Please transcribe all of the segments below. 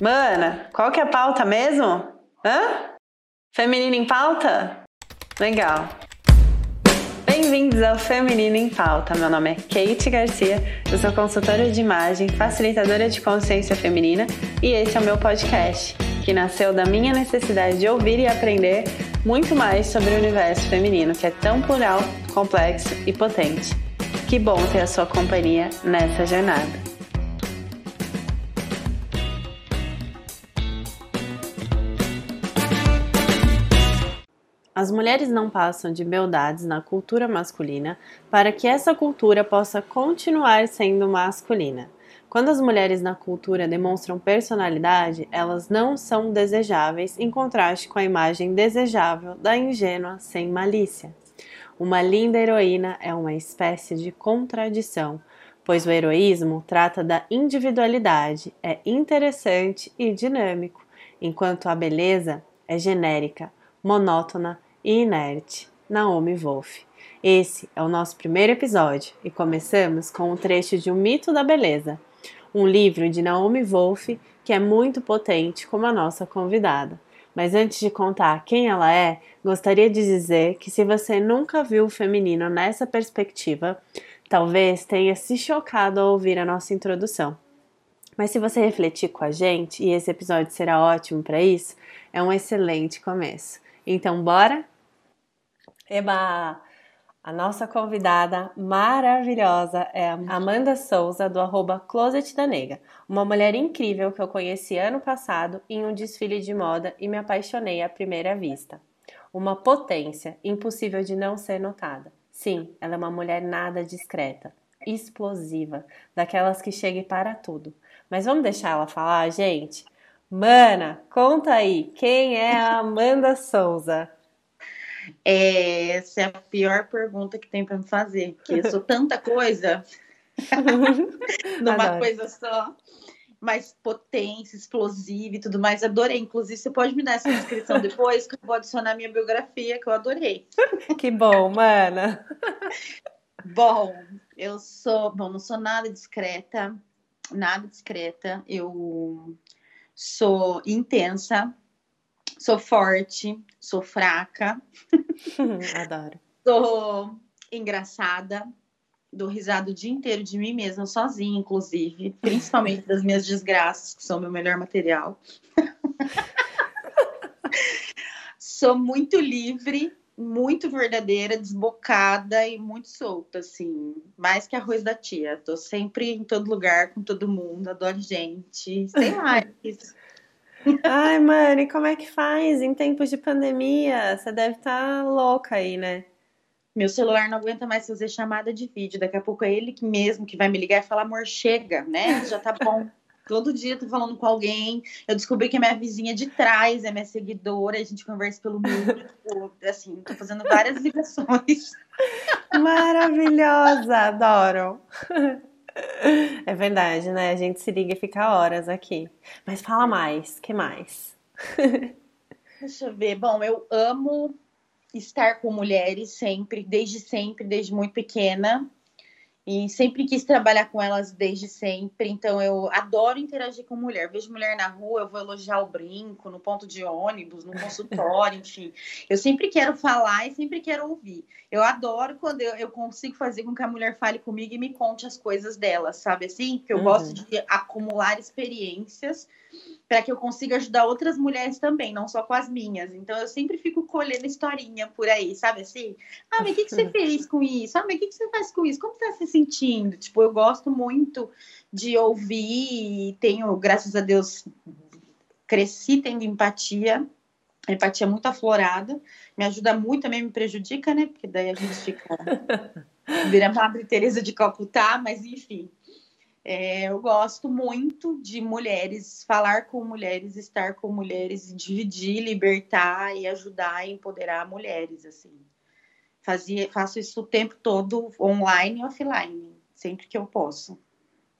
Mana, qual que é a pauta mesmo? Hã? Feminino em pauta? Legal. Bem-vindos ao Feminino em Pauta. Meu nome é Kate Garcia, eu sou consultora de imagem, facilitadora de consciência feminina e esse é o meu podcast, que nasceu da minha necessidade de ouvir e aprender muito mais sobre o universo feminino, que é tão plural, complexo e potente. Que bom ter a sua companhia nessa jornada. As mulheres não passam de beldades na cultura masculina para que essa cultura possa continuar sendo masculina. Quando as mulheres na cultura demonstram personalidade, elas não são desejáveis em contraste com a imagem desejável da ingênua sem malícia. Uma linda heroína é uma espécie de contradição, pois o heroísmo trata da individualidade, é interessante e dinâmico, enquanto a beleza é genérica, monótona e inerte. Naomi Wolf. Esse é o nosso primeiro episódio e começamos com um trecho de Um Mito da Beleza, um livro de Naomi Wolf que é muito potente como a nossa convidada. Mas antes de contar quem ela é, gostaria de dizer que se você nunca viu o feminino nessa perspectiva, talvez tenha se chocado ao ouvir a nossa introdução. Mas se você refletir com a gente, e esse episódio será ótimo para isso, é um excelente começo. Então, bora? Eba! A nossa convidada maravilhosa é a Amanda Souza, do arroba Closet da Nega. Uma mulher incrível que eu conheci ano passado em um desfile de moda e me apaixonei à primeira vista. Uma potência, impossível de não ser notada. Sim, ela é uma mulher nada discreta, explosiva, daquelas que chega para tudo. Mas vamos deixar ela falar, gente? Mana, conta aí, quem é a Amanda Souza? É, essa é a pior pergunta que tem para me fazer, porque eu sou tanta coisa numa coisa só. Mais potência, explosiva e tudo mais. Adorei. Inclusive, você pode me dar essa descrição depois, que eu vou adicionar minha biografia, que eu adorei. Que bom, mana. Bom, eu sou. Bom, não sou nada discreta. Nada discreta. Eu sou intensa, sou forte, sou fraca. Adoro. Sou engraçada, dou risada o dia inteiro de mim mesma, sozinha, inclusive, principalmente das minhas desgraças, que são meu melhor material. sou muito livre, muito verdadeira, desbocada e muito solta, assim, mais que arroz da tia. Tô sempre em todo lugar, com todo mundo, adoro gente, sei lá. Ai, mano, e como é que faz em tempos de pandemia? Você deve estar tá louca aí, né? Meu celular não aguenta mais fazer chamada de vídeo. Daqui a pouco é ele mesmo que vai me ligar e falar, amor, chega, né? Já tá bom. Todo dia tô falando com alguém. Eu descobri que a minha vizinha de trás é minha seguidora. A gente conversa pelo mundo. Tipo, assim, tô fazendo várias ligações. Maravilhosa, adoro. É verdade, né? A gente se liga e fica horas aqui. Mas fala mais, que mais? Deixa eu ver. Bom, eu amo estar com mulheres sempre, desde sempre, desde muito pequena. E sempre quis trabalhar com elas desde sempre, então eu adoro interagir com mulher. Vejo mulher na rua, eu vou elogiar o brinco, no ponto de ônibus, no consultório, enfim. Eu sempre quero falar e sempre quero ouvir. Eu adoro quando eu, eu, consigo fazer com que a mulher fale comigo e me conte as coisas dela, sabe assim? Porque eu uhum. gosto de acumular experiências para que eu consiga ajudar outras mulheres também, não só com as minhas. Então eu sempre fico colhendo historinha por aí, sabe assim? Ah, mas o que, que você fez com isso? Ah, mas o que, que você faz com isso? Como você está se sentindo? Tipo, eu gosto muito de ouvir e tenho, graças a Deus, cresci tendo empatia. Empatia muito aflorada, me ajuda muito, também me prejudica, né? Porque daí a gente fica. Vira Madre Teresa de Calcutá, mas enfim. É, eu gosto muito de mulheres, falar com mulheres, estar com mulheres, dividir, libertar e ajudar e empoderar mulheres, assim. Fazia, faço isso o tempo todo, online e offline, sempre que eu posso.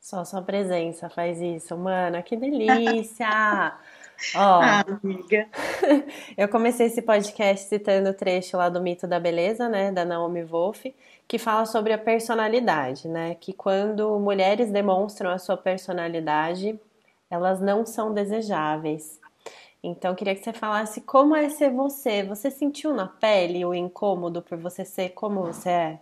Só sua presença faz isso, mana, que delícia! Ah, amiga. eu comecei esse podcast citando o trecho lá do Mito da Beleza, né, da Naomi Wolf, que fala sobre a personalidade, né? Que quando mulheres demonstram a sua personalidade, elas não são desejáveis. Então, queria que você falasse como é ser você. Você sentiu na pele o incômodo por você ser como você é?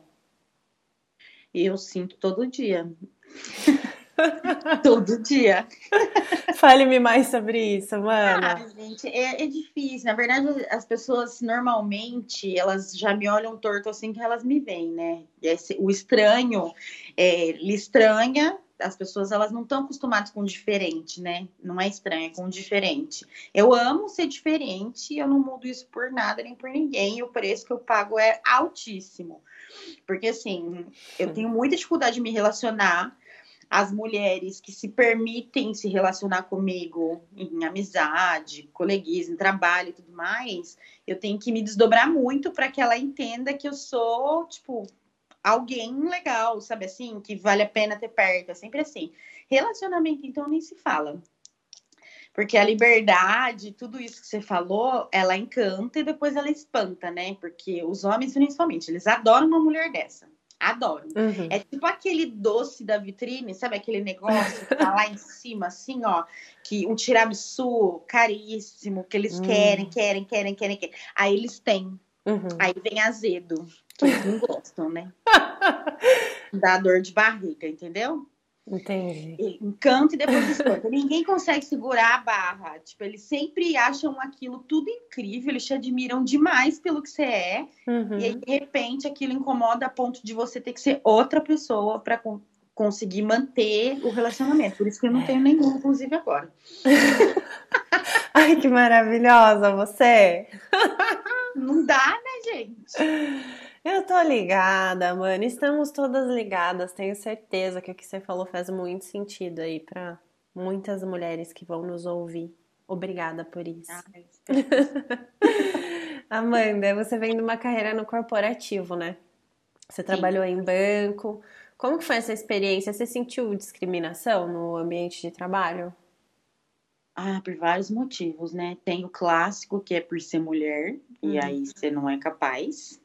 Eu sinto todo dia. todo dia. Fale-me mais sobre isso, mano. Ah, gente, é, é, difícil. Na verdade, as pessoas normalmente elas já me olham torto assim que elas me veem, né? Esse, o estranho é, lhe estranha as pessoas elas não estão acostumadas com diferente, né? Não é estranho, é com diferente. Eu amo ser diferente e eu não mudo isso por nada nem por ninguém. E o preço que eu pago é altíssimo. Porque assim, eu tenho muita dificuldade de me relacionar. As mulheres que se permitem se relacionar comigo em amizade, coleguismo, trabalho e tudo mais, eu tenho que me desdobrar muito para que ela entenda que eu sou, tipo, alguém legal, sabe assim, que vale a pena ter perto, é sempre assim. Relacionamento, então, nem se fala. Porque a liberdade, tudo isso que você falou, ela encanta e depois ela espanta, né? Porque os homens, principalmente, eles adoram uma mulher dessa. Adoram. Uhum. É tipo aquele doce da vitrine, sabe? Aquele negócio que tá lá em cima, assim, ó. Que um tiramisu caríssimo, que eles uhum. querem, querem, querem, querem, querem. Aí eles têm. Uhum. Aí vem azedo, que eles não gostam, né? Dá dor de barriga, entendeu? Entendi. Encanto e depois espanta. Ninguém consegue segurar a barra. Tipo, eles sempre acham aquilo tudo incrível, eles te admiram demais pelo que você é. Uhum. E aí, de repente, aquilo incomoda a ponto de você ter que ser outra pessoa para con conseguir manter o relacionamento. Por isso que eu não tenho nenhum, inclusive agora. Ai, que maravilhosa você! Não dá, né, gente? Eu tô ligada, mano. Estamos todas ligadas. Tenho certeza que o que você falou faz muito sentido aí para muitas mulheres que vão nos ouvir. Obrigada por isso. Ah, Amanda, você vem de uma carreira no corporativo, né? Você Sim. trabalhou em banco. Como foi essa experiência? Você sentiu discriminação no ambiente de trabalho? Ah, por vários motivos, né? Tem o clássico que é por ser mulher, e uhum. aí você não é capaz.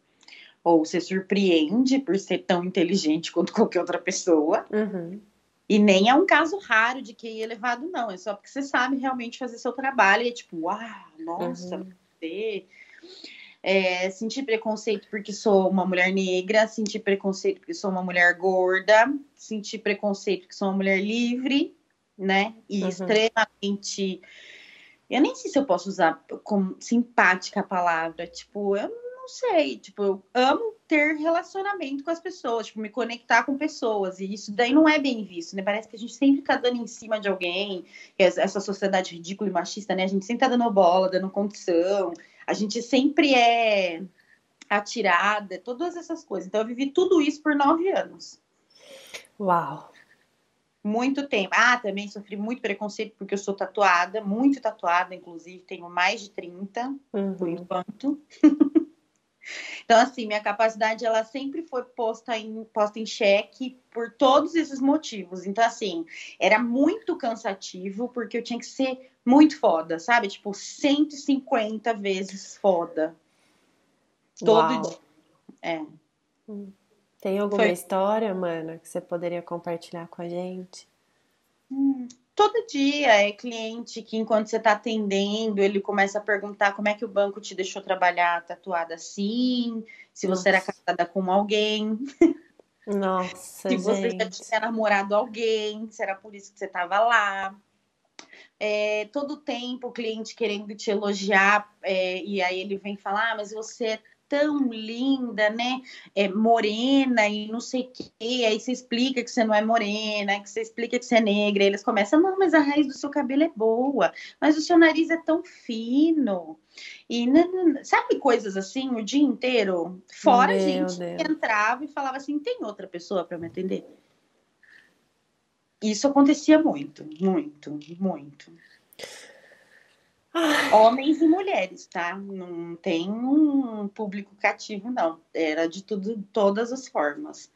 Ou você surpreende por ser tão inteligente quanto qualquer outra pessoa. Uhum. E nem é um caso raro de QI elevado, não. É só porque você sabe realmente fazer seu trabalho. E é tipo, uau, nossa, uhum. você. É, sentir preconceito porque sou uma mulher negra, sentir preconceito porque sou uma mulher gorda, sentir preconceito porque sou uma mulher livre, né? E uhum. extremamente. Eu nem sei se eu posso usar como simpática a palavra. Tipo, eu não sei. Tipo, eu amo ter relacionamento com as pessoas, tipo, me conectar com pessoas. E isso daí não é bem visto, né? Parece que a gente sempre tá dando em cima de alguém. Essa sociedade ridícula e machista, né? A gente sempre tá dando bola, dando condição. A gente sempre é atirada, todas essas coisas. Então, eu vivi tudo isso por nove anos. Uau! muito tempo. Ah, também sofri muito preconceito porque eu sou tatuada, muito tatuada, inclusive, tenho mais de 30 uhum. por enquanto. então, assim, minha capacidade ela sempre foi posta em, posta em xeque por todos esses motivos. Então, assim, era muito cansativo porque eu tinha que ser muito foda, sabe? Tipo, 150 vezes foda. Todo Uau. dia. É. Hum. Tem alguma Foi. história, mano, que você poderia compartilhar com a gente? Hum, todo dia é cliente que, enquanto você está atendendo, ele começa a perguntar como é que o banco te deixou trabalhar tatuada assim, se Nossa. você era casada com alguém. Nossa, se você já tinha namorado alguém, se era por isso que você estava lá. É, todo tempo o cliente querendo te elogiar, é, e aí ele vem falar, ah, mas você é tão linda, né? É morena e não sei o quê. Aí você explica que você não é morena, que você explica que você é negra. E eles começam, não, mas a raiz do seu cabelo é boa, mas o seu nariz é tão fino. E sabe coisas assim o dia inteiro? Fora Meu a gente Deus. entrava e falava assim: tem outra pessoa para me atender? Isso acontecia muito, muito, muito. Homens e mulheres, tá? Não tem um público cativo, não. Era de tudo, todas as formas.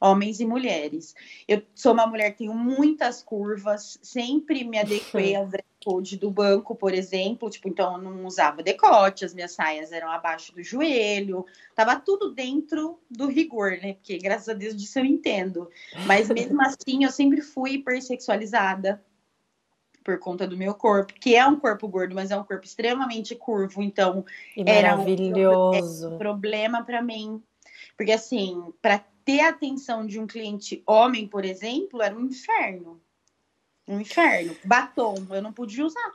Homens e mulheres. Eu sou uma mulher que tenho muitas curvas, sempre me adequei ao dress code do banco, por exemplo. Tipo, então eu não usava decote, as minhas saias eram abaixo do joelho, tava tudo dentro do rigor, né? Porque graças a Deus disso eu entendo. Mas mesmo assim, eu sempre fui hipersexualizada por conta do meu corpo, que é um corpo gordo, mas é um corpo extremamente curvo, então e era um problema para mim. Porque assim, para ter a atenção de um cliente homem, por exemplo, era um inferno. Um inferno. Batom, eu não podia usar.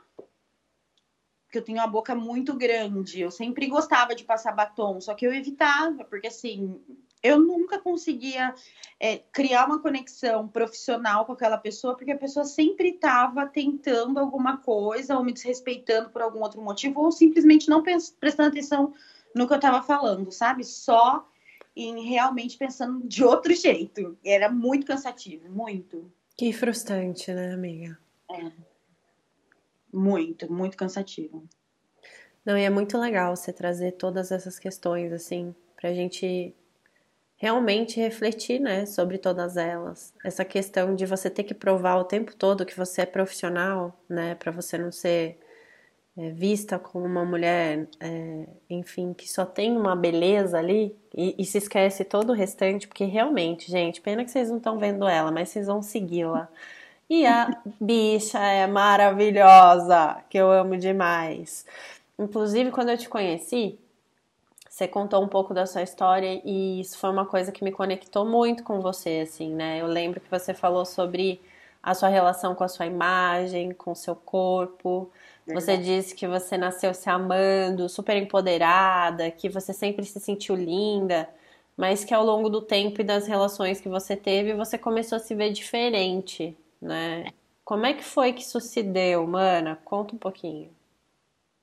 Porque eu tenho a boca muito grande. Eu sempre gostava de passar batom, só que eu evitava, porque assim, eu nunca conseguia é, criar uma conexão profissional com aquela pessoa, porque a pessoa sempre estava tentando alguma coisa, ou me desrespeitando por algum outro motivo, ou simplesmente não prestando atenção no que eu estava falando, sabe? Só em realmente pensando de outro jeito. Era muito cansativo, muito. Que frustrante, né, amiga? É. Muito, muito cansativo. Não, e é muito legal você trazer todas essas questões, assim, pra gente realmente refletir, né, sobre todas elas. Essa questão de você ter que provar o tempo todo que você é profissional, né, para você não ser é, vista como uma mulher, é, enfim, que só tem uma beleza ali e, e, se esquece todo o restante, porque realmente, gente, pena que vocês não estão vendo ela, mas vocês vão segui-la. E a bicha é maravilhosa, que eu amo demais. Inclusive, quando eu te conheci, você contou um pouco da sua história e isso foi uma coisa que me conectou muito com você, assim, né? Eu lembro que você falou sobre a sua relação com a sua imagem, com o seu corpo. Você disse que você nasceu se amando, super empoderada, que você sempre se sentiu linda, mas que ao longo do tempo e das relações que você teve, você começou a se ver diferente, né? Como é que foi que isso se deu, mana? Conta um pouquinho.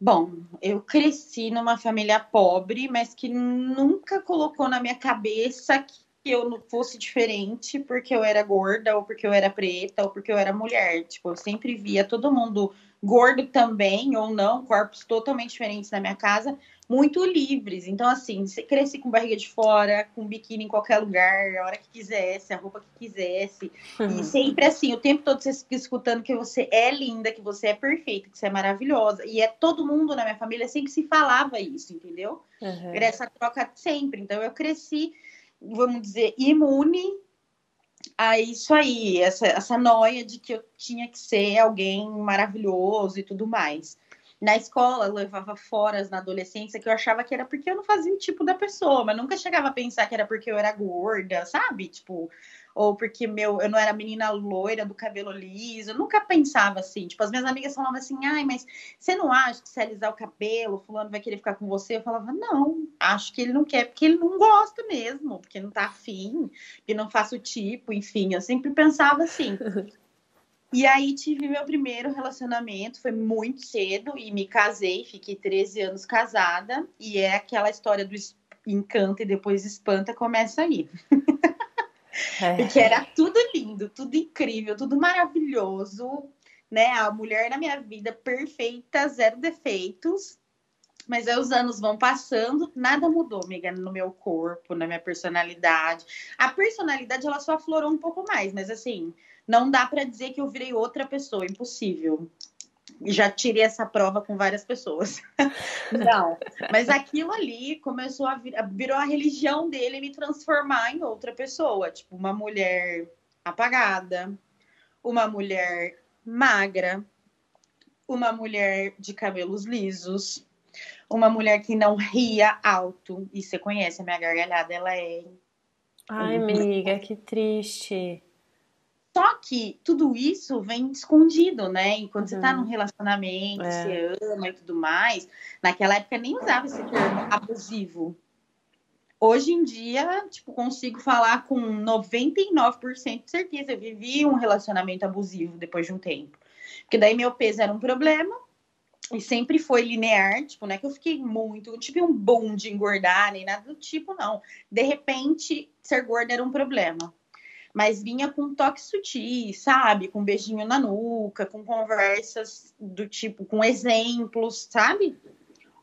Bom, eu cresci numa família pobre, mas que nunca colocou na minha cabeça que eu não fosse diferente porque eu era gorda, ou porque eu era preta, ou porque eu era mulher. Tipo, eu sempre via todo mundo gordo também, ou não, corpos totalmente diferentes na minha casa, muito livres. Então, assim, você cresce com barriga de fora, com biquíni em qualquer lugar, a hora que quisesse, a roupa que quisesse. Uhum. E sempre assim, o tempo todo você fica escutando que você é linda, que você é perfeita, que você é maravilhosa. E é todo mundo na minha família sempre se falava isso, entendeu? Uhum. Era essa troca sempre. Então, eu cresci, vamos dizer, imune a isso aí, essa, essa noia de que eu tinha que ser alguém maravilhoso e tudo mais na escola levava foras na adolescência que eu achava que era porque eu não fazia o tipo da pessoa, mas nunca chegava a pensar que era porque eu era gorda, sabe? Tipo, ou porque meu, eu não era menina loira do cabelo liso, eu nunca pensava assim. Tipo, as minhas amigas falavam assim: "Ai, mas você não acha que se alisar o cabelo, fulano vai querer ficar com você?" Eu falava: "Não, acho que ele não quer porque ele não gosta mesmo, porque não tá afim, que não faço o tipo, enfim, eu sempre pensava assim. E aí tive meu primeiro relacionamento, foi muito cedo, e me casei, fiquei 13 anos casada, e é aquela história do encanta e depois espanta, começa aí. É. Porque era tudo lindo, tudo incrível, tudo maravilhoso, né? A mulher na minha vida perfeita, zero defeitos. Mas aí os anos vão passando, nada mudou, amiga, no meu corpo, na minha personalidade. A personalidade ela só aflorou um pouco mais, mas assim, não dá para dizer que eu virei outra pessoa, impossível. Já tirei essa prova com várias pessoas. não, mas aquilo ali começou a vir, virou a religião dele me transformar em outra pessoa, tipo uma mulher apagada, uma mulher magra, uma mulher de cabelos lisos, uma mulher que não ria alto. E você conhece a minha gargalhada, ela é. Ai, amiga, que triste. Só que tudo isso vem escondido, né? Enquanto você tá uhum. num relacionamento, é. você ama e tudo mais. Naquela época nem usava esse termo abusivo. Hoje em dia, tipo, consigo falar com 99% de certeza. Eu vivi um relacionamento abusivo depois de um tempo. Porque daí meu peso era um problema e sempre foi linear, tipo, não é que eu fiquei muito, não tive um boom de engordar, nem nada do tipo, não. De repente, ser gorda era um problema mas vinha com toque sutil, sabe? Com um beijinho na nuca, com conversas do tipo, com exemplos, sabe?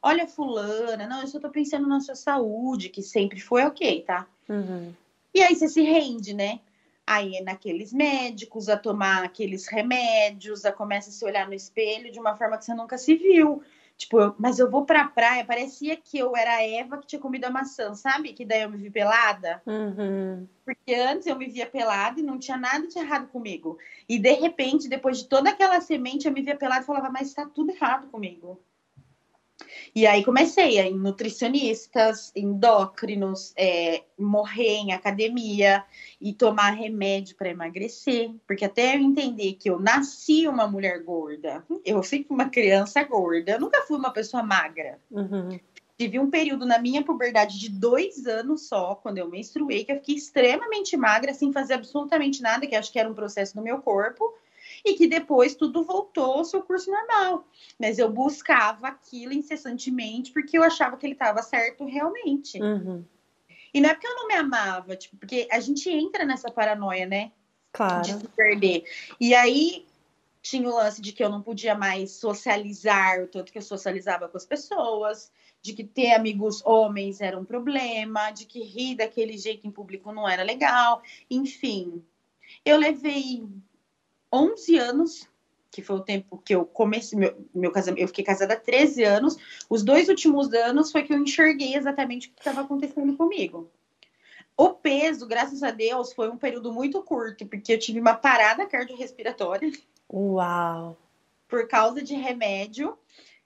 Olha, fulana, não, eu só tô pensando na sua saúde, que sempre foi ok, tá? Uhum. E aí você se rende, né? Aí é naqueles médicos, a tomar aqueles remédios, a começa a se olhar no espelho de uma forma que você nunca se viu. Tipo, eu, mas eu vou pra praia, parecia que eu era a Eva que tinha comido a maçã, sabe? Que daí eu me vi pelada. Uhum. Porque antes eu me via pelada e não tinha nada de errado comigo. E de repente, depois de toda aquela semente, eu me via pelada e falava, mas tá tudo errado comigo. E aí comecei a ir em nutricionistas, endócrinos, é, morrer em academia e tomar remédio para emagrecer, porque até eu entender que eu nasci uma mulher gorda, eu fui uma criança gorda, eu nunca fui uma pessoa magra. Uhum. Tive um período na minha puberdade de dois anos só, quando eu menstruei, que eu fiquei extremamente magra, sem fazer absolutamente nada, que acho que era um processo do meu corpo e que depois tudo voltou ao seu curso normal. Mas eu buscava aquilo incessantemente porque eu achava que ele estava certo realmente. Uhum. E não é porque eu não me amava, tipo, porque a gente entra nessa paranoia, né? Claro. De se perder. E aí tinha o lance de que eu não podia mais socializar o tanto que eu socializava com as pessoas, de que ter amigos homens era um problema, de que rir daquele jeito em público não era legal, enfim. Eu levei 11 anos, que foi o tempo que eu comecei meu, meu casamento, eu fiquei casada há 13 anos. Os dois últimos anos foi que eu enxerguei exatamente o que estava acontecendo comigo. O peso, graças a Deus, foi um período muito curto, porque eu tive uma parada cardiorrespiratória. Uau! Por causa de remédio.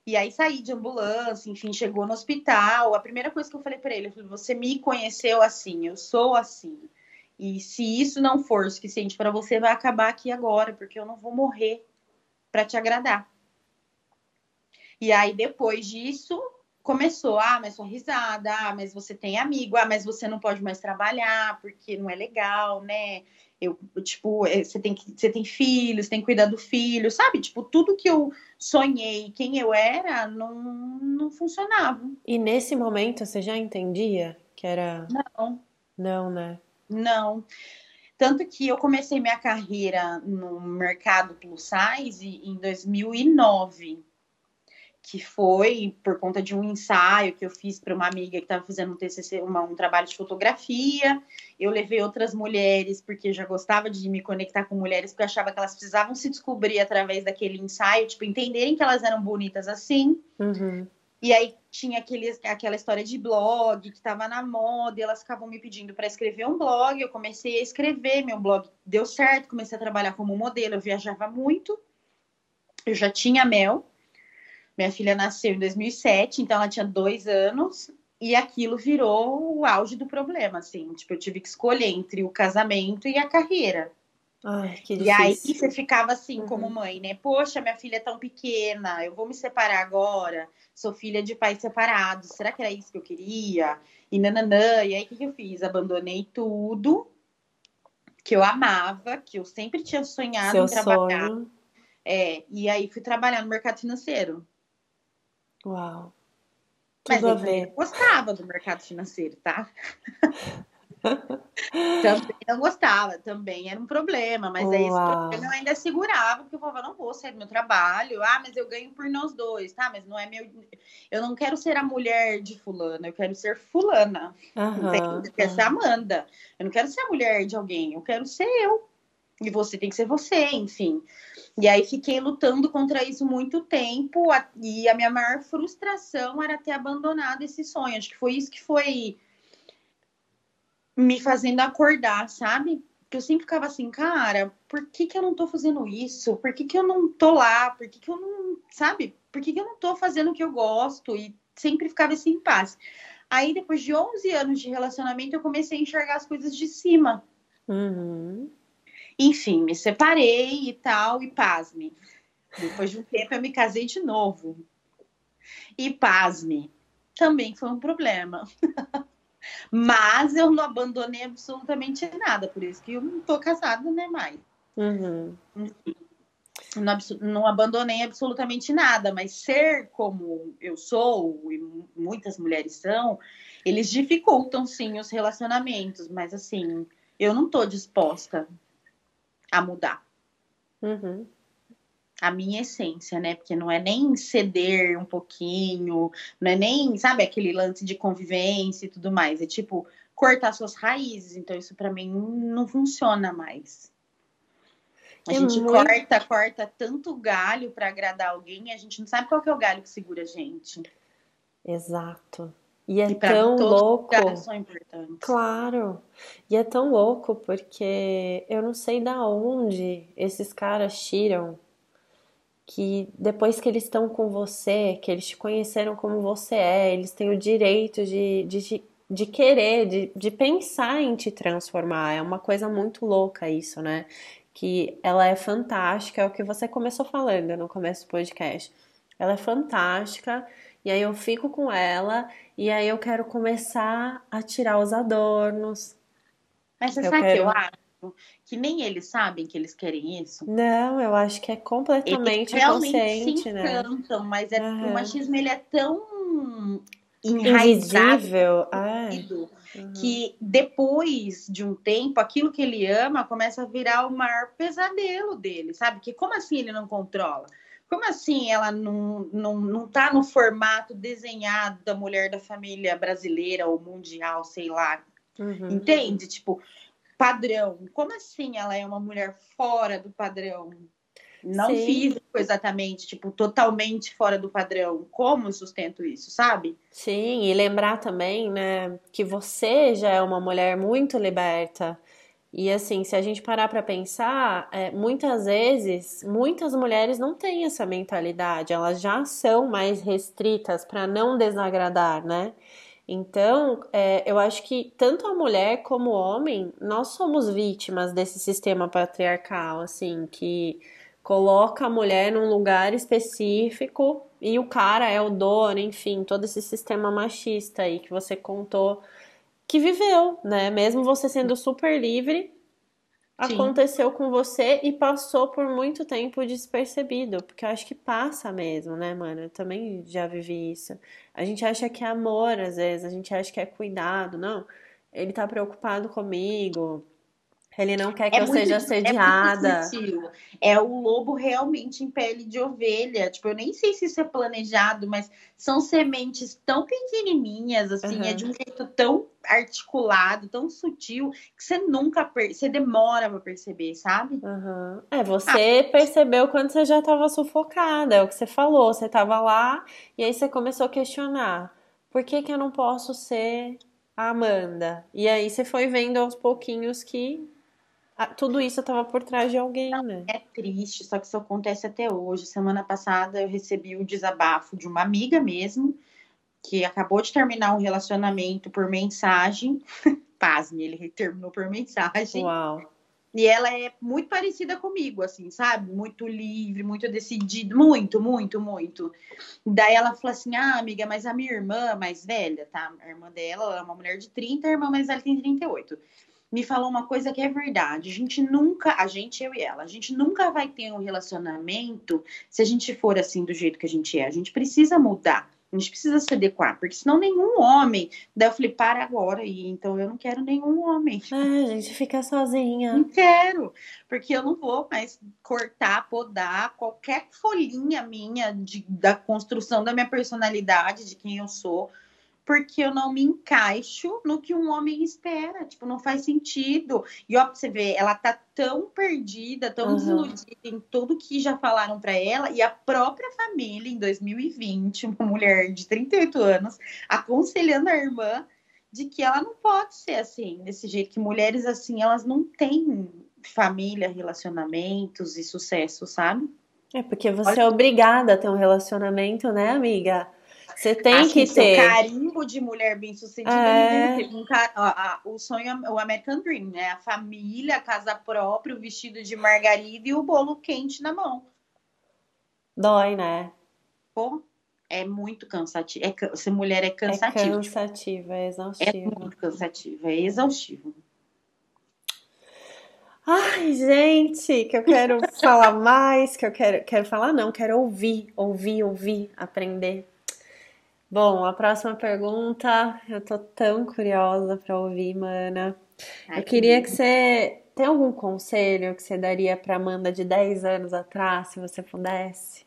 E aí saí de ambulância, enfim, chegou no hospital. A primeira coisa que eu falei para ele, eu falei, você me conheceu assim, eu sou assim. E se isso não for suficiente para você, vai acabar aqui agora, porque eu não vou morrer para te agradar. E aí, depois disso, começou: ah, mas sua risada, ah, mas você tem amigo, ah, mas você não pode mais trabalhar porque não é legal, né? Eu, tipo, é, você tem, que, você tem filhos, tem que cuidar do filho, sabe? Tipo, tudo que eu sonhei, quem eu era, não, não funcionava. E nesse momento você já entendia que era. Não. Não, né? Não. Tanto que eu comecei minha carreira no mercado plus size em 2009, que foi por conta de um ensaio que eu fiz para uma amiga que estava fazendo um TCC, uma, um trabalho de fotografia. Eu levei outras mulheres porque eu já gostava de me conectar com mulheres porque eu achava que elas precisavam se descobrir através daquele ensaio, tipo entenderem que elas eram bonitas assim. Uhum. E aí tinha aquele, aquela história de blog que estava na moda, elas ficavam me pedindo para escrever um blog. Eu comecei a escrever, meu blog deu certo, comecei a trabalhar como modelo, eu viajava muito. Eu já tinha Mel. Minha filha nasceu em 2007, então ela tinha dois anos, e aquilo virou o auge do problema, assim. Tipo, eu tive que escolher entre o casamento e a carreira. Ai, que e aí você ficava assim, uhum. como mãe, né? Poxa, minha filha é tão pequena, eu vou me separar agora. Sou filha de pais separados. Será que era isso que eu queria? E nananã. E aí o que, que eu fiz? Abandonei tudo que eu amava, que eu sempre tinha sonhado Seu em trabalhar. Sonho. É, e aí fui trabalhar no mercado financeiro. Uau. Mas Tudo a eu ver. gostava do mercado financeiro, tá? também não gostava, também era um problema, mas aí esse Uau. problema eu ainda segurava, porque eu falava, não vou sair do meu trabalho, ah, mas eu ganho por nós dois, tá? Mas não é meu. Eu não quero ser a mulher de fulana, eu quero ser fulana. Aham. Eu quero ser Amanda. Eu não quero ser a mulher de alguém, eu quero ser eu. E você tem que ser você, enfim. E aí fiquei lutando contra isso muito tempo, e a minha maior frustração era ter abandonado esse sonho. Acho que foi isso que foi me fazendo acordar, sabe? Que eu sempre ficava assim, cara, por que, que eu não tô fazendo isso? Por que, que eu não tô lá? Por que, que eu não, sabe? Por que, que eu não tô fazendo o que eu gosto? E sempre ficava esse impasse. Aí, depois de 11 anos de relacionamento, eu comecei a enxergar as coisas de cima. Uhum. Enfim, me separei e tal, e pasme. Depois de um tempo, eu me casei de novo. E pasme, também foi um problema. Mas eu não abandonei absolutamente nada, por isso que eu não tô casada, né, mais. Uhum. Não, não abandonei absolutamente nada, mas ser como eu sou, e mu- muitas mulheres são, eles dificultam sim os relacionamentos, mas assim, eu não tô disposta a mudar Uhum. A minha essência, né? Porque não é nem ceder um pouquinho, não é nem, sabe, aquele lance de convivência e tudo mais, é tipo cortar suas raízes, então isso pra mim não funciona mais. A é gente muito... corta, corta tanto galho para agradar alguém, a gente não sabe qual que é o galho que segura a gente. Exato. E é e tão louco. São importantes. Claro. E é tão louco porque eu não sei da onde esses caras tiram que depois que eles estão com você, que eles te conheceram como você é, eles têm o direito de, de, de querer, de, de pensar em te transformar. É uma coisa muito louca isso, né? Que ela é fantástica, é o que você começou falando no começo do podcast. Ela é fantástica e aí eu fico com ela e aí eu quero começar a tirar os adornos. Mas você eu sabe quero... que eu acho? Que nem eles sabem que eles querem isso. Não, eu acho que é completamente eles inconsciente, se né? encantam, né? Mas é, uhum. o machismo ele é tão enraizado uhum. que depois de um tempo, aquilo que ele ama começa a virar o maior pesadelo dele, sabe? Que como assim ele não controla? Como assim ela não, não, não tá no formato desenhado da mulher da família brasileira ou mundial, sei lá? Uhum. Entende? Tipo, padrão. Como assim ela é uma mulher fora do padrão? Não Sim. físico exatamente, tipo, totalmente fora do padrão. Como sustento isso, sabe? Sim, e lembrar também, né, que você já é uma mulher muito liberta. E assim, se a gente parar para pensar, é, muitas vezes, muitas mulheres não têm essa mentalidade, elas já são mais restritas para não desagradar, né? Então, é, eu acho que tanto a mulher como o homem, nós somos vítimas desse sistema patriarcal, assim, que coloca a mulher num lugar específico e o cara é o dono, enfim, todo esse sistema machista aí que você contou que viveu, né? Mesmo você sendo super livre, Aconteceu com você e passou por muito tempo despercebido, porque eu acho que passa mesmo, né, mano? Eu também já vivi isso. A gente acha que é amor, às vezes, a gente acha que é cuidado, não. Ele tá preocupado comigo, ele não quer que é eu muito, seja assediada. É, é, o lobo realmente em pele de ovelha. Tipo, eu nem sei se isso é planejado, mas são sementes tão pequenininhas, assim, uhum. é de um jeito tão articulado, tão sutil, que você nunca per... você demora pra perceber, sabe? Uhum. É, você ah, percebeu quando você já tava sufocada, é o que você falou. Você tava lá e aí você começou a questionar: por que, que eu não posso ser a Amanda? E aí você foi vendo aos pouquinhos que ah, tudo isso estava por trás de alguém, né? É triste, só que isso acontece até hoje. Semana passada eu recebi o desabafo de uma amiga mesmo, que acabou de terminar um relacionamento por mensagem. Pasme, ele terminou por mensagem. Uau. E ela é muito parecida comigo, assim, sabe? Muito livre, muito decidida, muito, muito, muito. Daí ela falou assim: Ah, amiga, mas a minha irmã mais velha, tá? A irmã dela, ela é uma mulher de 30, a irmã mais velha tem 38 me falou uma coisa que é verdade. A gente nunca, a gente, eu e ela, a gente nunca vai ter um relacionamento se a gente for assim do jeito que a gente é. A gente precisa mudar. A gente precisa se adequar, porque senão nenhum homem. Daí eu falei, para agora, e então eu não quero nenhum homem. Ah, a gente fica sozinha. Não quero, porque eu não vou mais cortar, podar qualquer folhinha minha de, da construção da minha personalidade, de quem eu sou porque eu não me encaixo no que um homem espera. Tipo, não faz sentido. E ó, você vê, ela tá tão perdida, tão uhum. desiludida em tudo que já falaram para ela, e a própria família, em 2020, uma mulher de 38 anos, aconselhando a irmã de que ela não pode ser assim, desse jeito, que mulheres assim, elas não têm família, relacionamentos e sucesso, sabe? É porque você Olha... é obrigada a ter um relacionamento, né, amiga? Você tem Acho que, que ter. O carimbo de mulher bem sucedida, é... teve um car... o sonho, o American Dream, né? A família, a casa própria, o vestido de margarida e o bolo quente na mão. Dói, né? Pô, é muito cansativo. É, ser mulher é cansativo. É cansativo, é exaustivo. É muito cansativo, é exaustivo. Ai, gente, que eu quero falar mais, que eu quero, quero falar, não, quero ouvir, ouvir, ouvir, aprender. Bom, a próxima pergunta, eu tô tão curiosa para ouvir, mana. Ai, eu queria que, que você tem algum conselho que você daria para Amanda de 10 anos atrás, se você pudesse?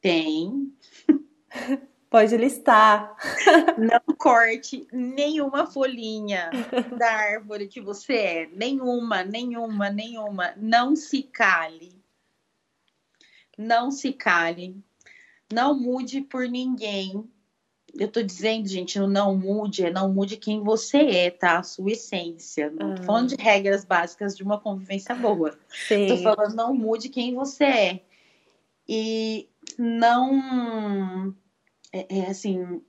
Tem. Pode listar. Não corte nenhuma folhinha da árvore que você é. Nenhuma, nenhuma, nenhuma. Não se cale. Não se cale. Não mude por ninguém. Eu tô dizendo, gente, o não mude é não mude quem você é, tá? A sua essência. Não tô ah. falando de regras básicas de uma convivência boa. Sim. Tô falando não mude quem você é. E não é, é assim,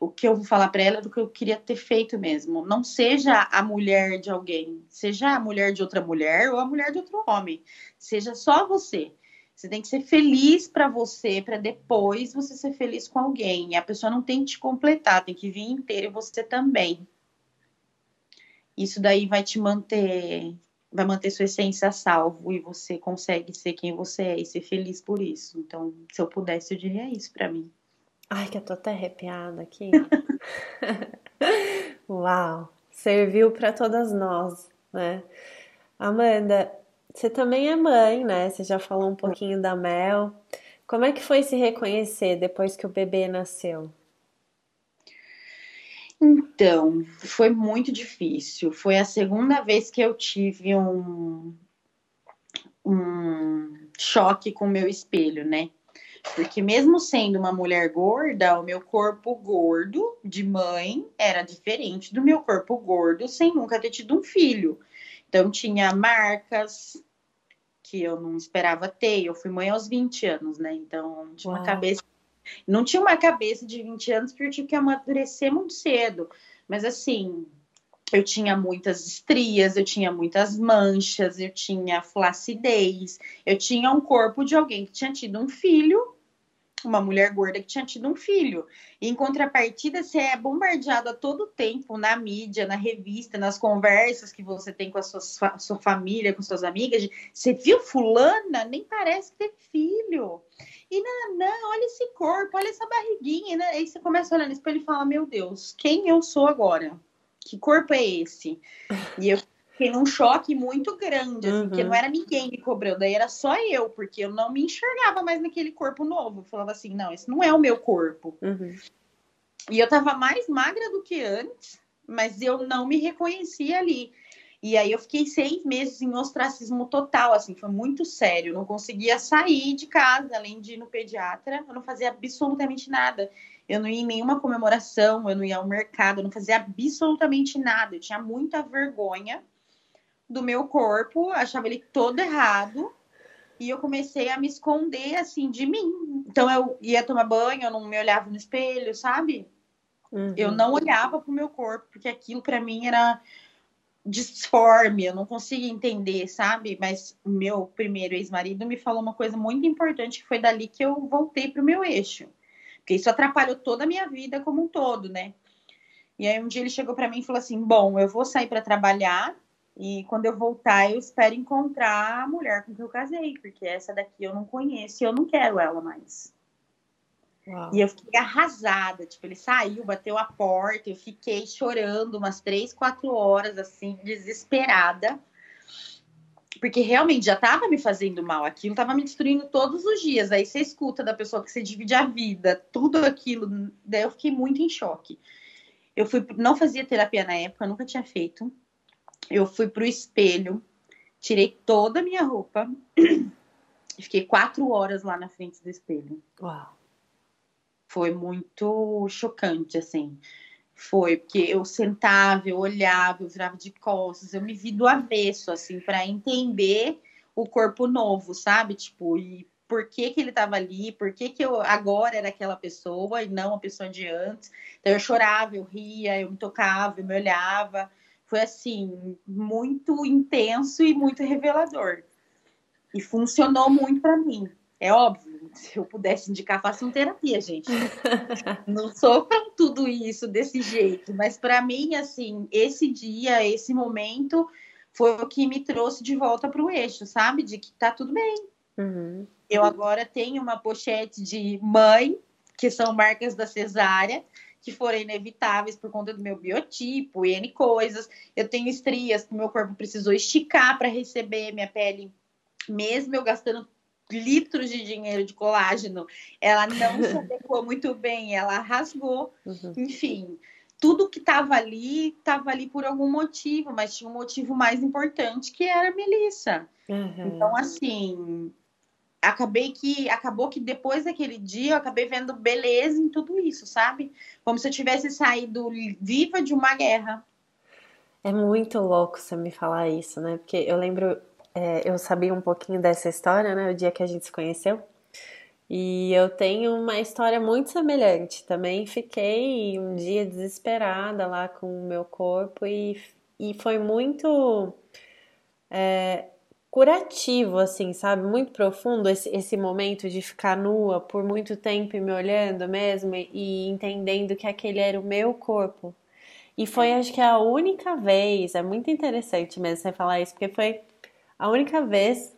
o que eu vou falar para ela é do que eu queria ter feito mesmo. Não seja a mulher de alguém, seja a mulher de outra mulher ou a mulher de outro homem. Seja só você. Você tem que ser feliz para você, para depois você ser feliz com alguém. A pessoa não tem que te completar, tem que vir inteira e você também. Isso daí vai te manter, vai manter sua essência a salvo e você consegue ser quem você é e ser feliz por isso. Então, se eu pudesse, eu diria isso para mim. Ai, que eu tô até arrepiada aqui. Uau! Serviu para todas nós, né? Amanda, você também é mãe, né? Você já falou um pouquinho da Mel. Como é que foi se reconhecer depois que o bebê nasceu? Então, foi muito difícil. Foi a segunda vez que eu tive um, um choque com o meu espelho, né? Porque mesmo sendo uma mulher gorda, o meu corpo gordo de mãe era diferente do meu corpo gordo sem nunca ter tido um filho. Então tinha marcas que eu não esperava ter. Eu fui mãe aos 20 anos, né? Então tinha Uau. uma cabeça. Não tinha uma cabeça de 20 anos porque eu tive que amadurecer muito cedo. Mas assim, eu tinha muitas estrias, eu tinha muitas manchas, eu tinha flacidez, eu tinha um corpo de alguém que tinha tido um filho, uma mulher gorda que tinha tido um filho. E, em contrapartida, você é bombardeado a todo tempo na mídia, na revista, nas conversas que você tem com a sua, sua família, com suas amigas. Você viu fulana? Nem parece ter filho. E não, não, olha esse corpo, olha essa barriguinha. Né? Aí você começa a olhar no espelho e fala, meu Deus, quem eu sou agora? que corpo é esse? E eu fiquei num choque muito grande, assim, uhum. porque não era ninguém me cobrando, aí era só eu, porque eu não me enxergava mais naquele corpo novo. Eu falava assim, não, esse não é o meu corpo. Uhum. E eu tava mais magra do que antes, mas eu não me reconhecia ali. E aí eu fiquei seis meses em ostracismo total, assim, foi muito sério. Não conseguia sair de casa, além de ir no pediatra, eu não fazia absolutamente nada. Eu não ia em nenhuma comemoração, eu não ia ao mercado, eu não fazia absolutamente nada. Eu tinha muita vergonha do meu corpo, achava ele todo errado. E eu comecei a me esconder, assim, de mim. Então eu ia tomar banho, eu não me olhava no espelho, sabe? Uhum. Eu não olhava pro meu corpo, porque aquilo para mim era disforme, eu não consigo entender, sabe? Mas o meu primeiro ex-marido me falou uma coisa muito importante que foi dali que eu voltei pro meu eixo. Porque isso atrapalhou toda a minha vida como um todo, né? E aí um dia ele chegou para mim e falou assim: "Bom, eu vou sair para trabalhar e quando eu voltar eu espero encontrar a mulher com que eu casei, porque essa daqui eu não conheço e eu não quero ela mais". Uau. E eu fiquei arrasada. Tipo, ele saiu, bateu a porta, eu fiquei chorando umas três, quatro horas, assim, desesperada. Porque realmente já estava me fazendo mal. Aquilo estava me destruindo todos os dias. Aí você escuta da pessoa que você divide a vida, tudo aquilo. Daí eu fiquei muito em choque. Eu fui, não fazia terapia na época, nunca tinha feito. Eu fui pro espelho, tirei toda a minha roupa e fiquei quatro horas lá na frente do espelho. Uau foi muito chocante, assim. Foi, porque eu sentava, eu olhava, eu virava de costas, eu me vi do avesso, assim, para entender o corpo novo, sabe? Tipo, e por que, que ele estava ali, por que, que eu agora era aquela pessoa e não a pessoa de antes. Então eu chorava, eu ria, eu me tocava, eu me olhava. Foi assim, muito intenso e muito revelador. E funcionou muito para mim. É óbvio, se eu pudesse indicar, faço uma terapia, gente. Não sou para tudo isso desse jeito, mas para mim, assim, esse dia, esse momento foi o que me trouxe de volta para o eixo, sabe? De que tá tudo bem. Uhum. Eu agora tenho uma pochete de mãe, que são marcas da cesárea, que foram inevitáveis por conta do meu biotipo e N coisas. Eu tenho estrias que o meu corpo precisou esticar para receber minha pele, mesmo eu gastando litros de dinheiro de colágeno. Ela não se adequou muito bem, ela rasgou. Uhum. Enfim, tudo que estava ali estava ali por algum motivo, mas tinha um motivo mais importante que era a Melissa. Uhum. Então, assim, acabei que acabou que depois daquele dia eu acabei vendo beleza em tudo isso, sabe? Como se eu tivesse saído viva de uma guerra. É muito louco você me falar isso, né? Porque eu lembro, é, eu sabia um pouquinho dessa história, né? O dia que a gente se conheceu. E eu tenho uma história muito semelhante. Também fiquei um dia desesperada lá com o meu corpo e, e foi muito é, curativo, assim, sabe? Muito profundo esse, esse momento de ficar nua por muito tempo e me olhando mesmo e, e entendendo que aquele era o meu corpo. E foi, acho que, a única vez, é muito interessante mesmo você falar isso, porque foi a única vez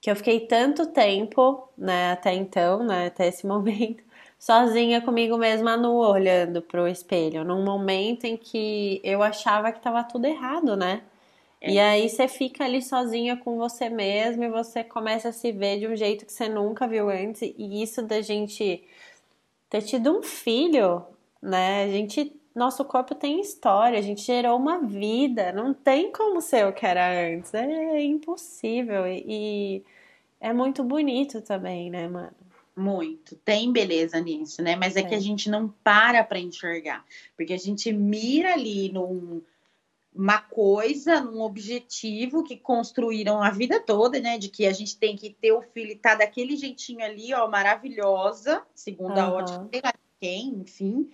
que eu fiquei tanto tempo, né, até então, né, até esse momento, sozinha comigo mesma nua, olhando pro espelho, num momento em que eu achava que tava tudo errado, né? É. E aí você fica ali sozinha com você mesma e você começa a se ver de um jeito que você nunca viu antes. E isso da gente ter tido um filho, né? A gente, nosso corpo tem história, a gente gerou uma vida, não tem como ser o que era antes, é impossível. E, é muito bonito também, né, mano? Muito. Tem beleza nisso, né? Mas é, é. que a gente não para para enxergar. Porque a gente mira ali num, uma coisa, num objetivo que construíram a vida toda, né? De que a gente tem que ter o filho e tá daquele jeitinho ali, ó, maravilhosa, segundo uhum. a ótica, quem, enfim.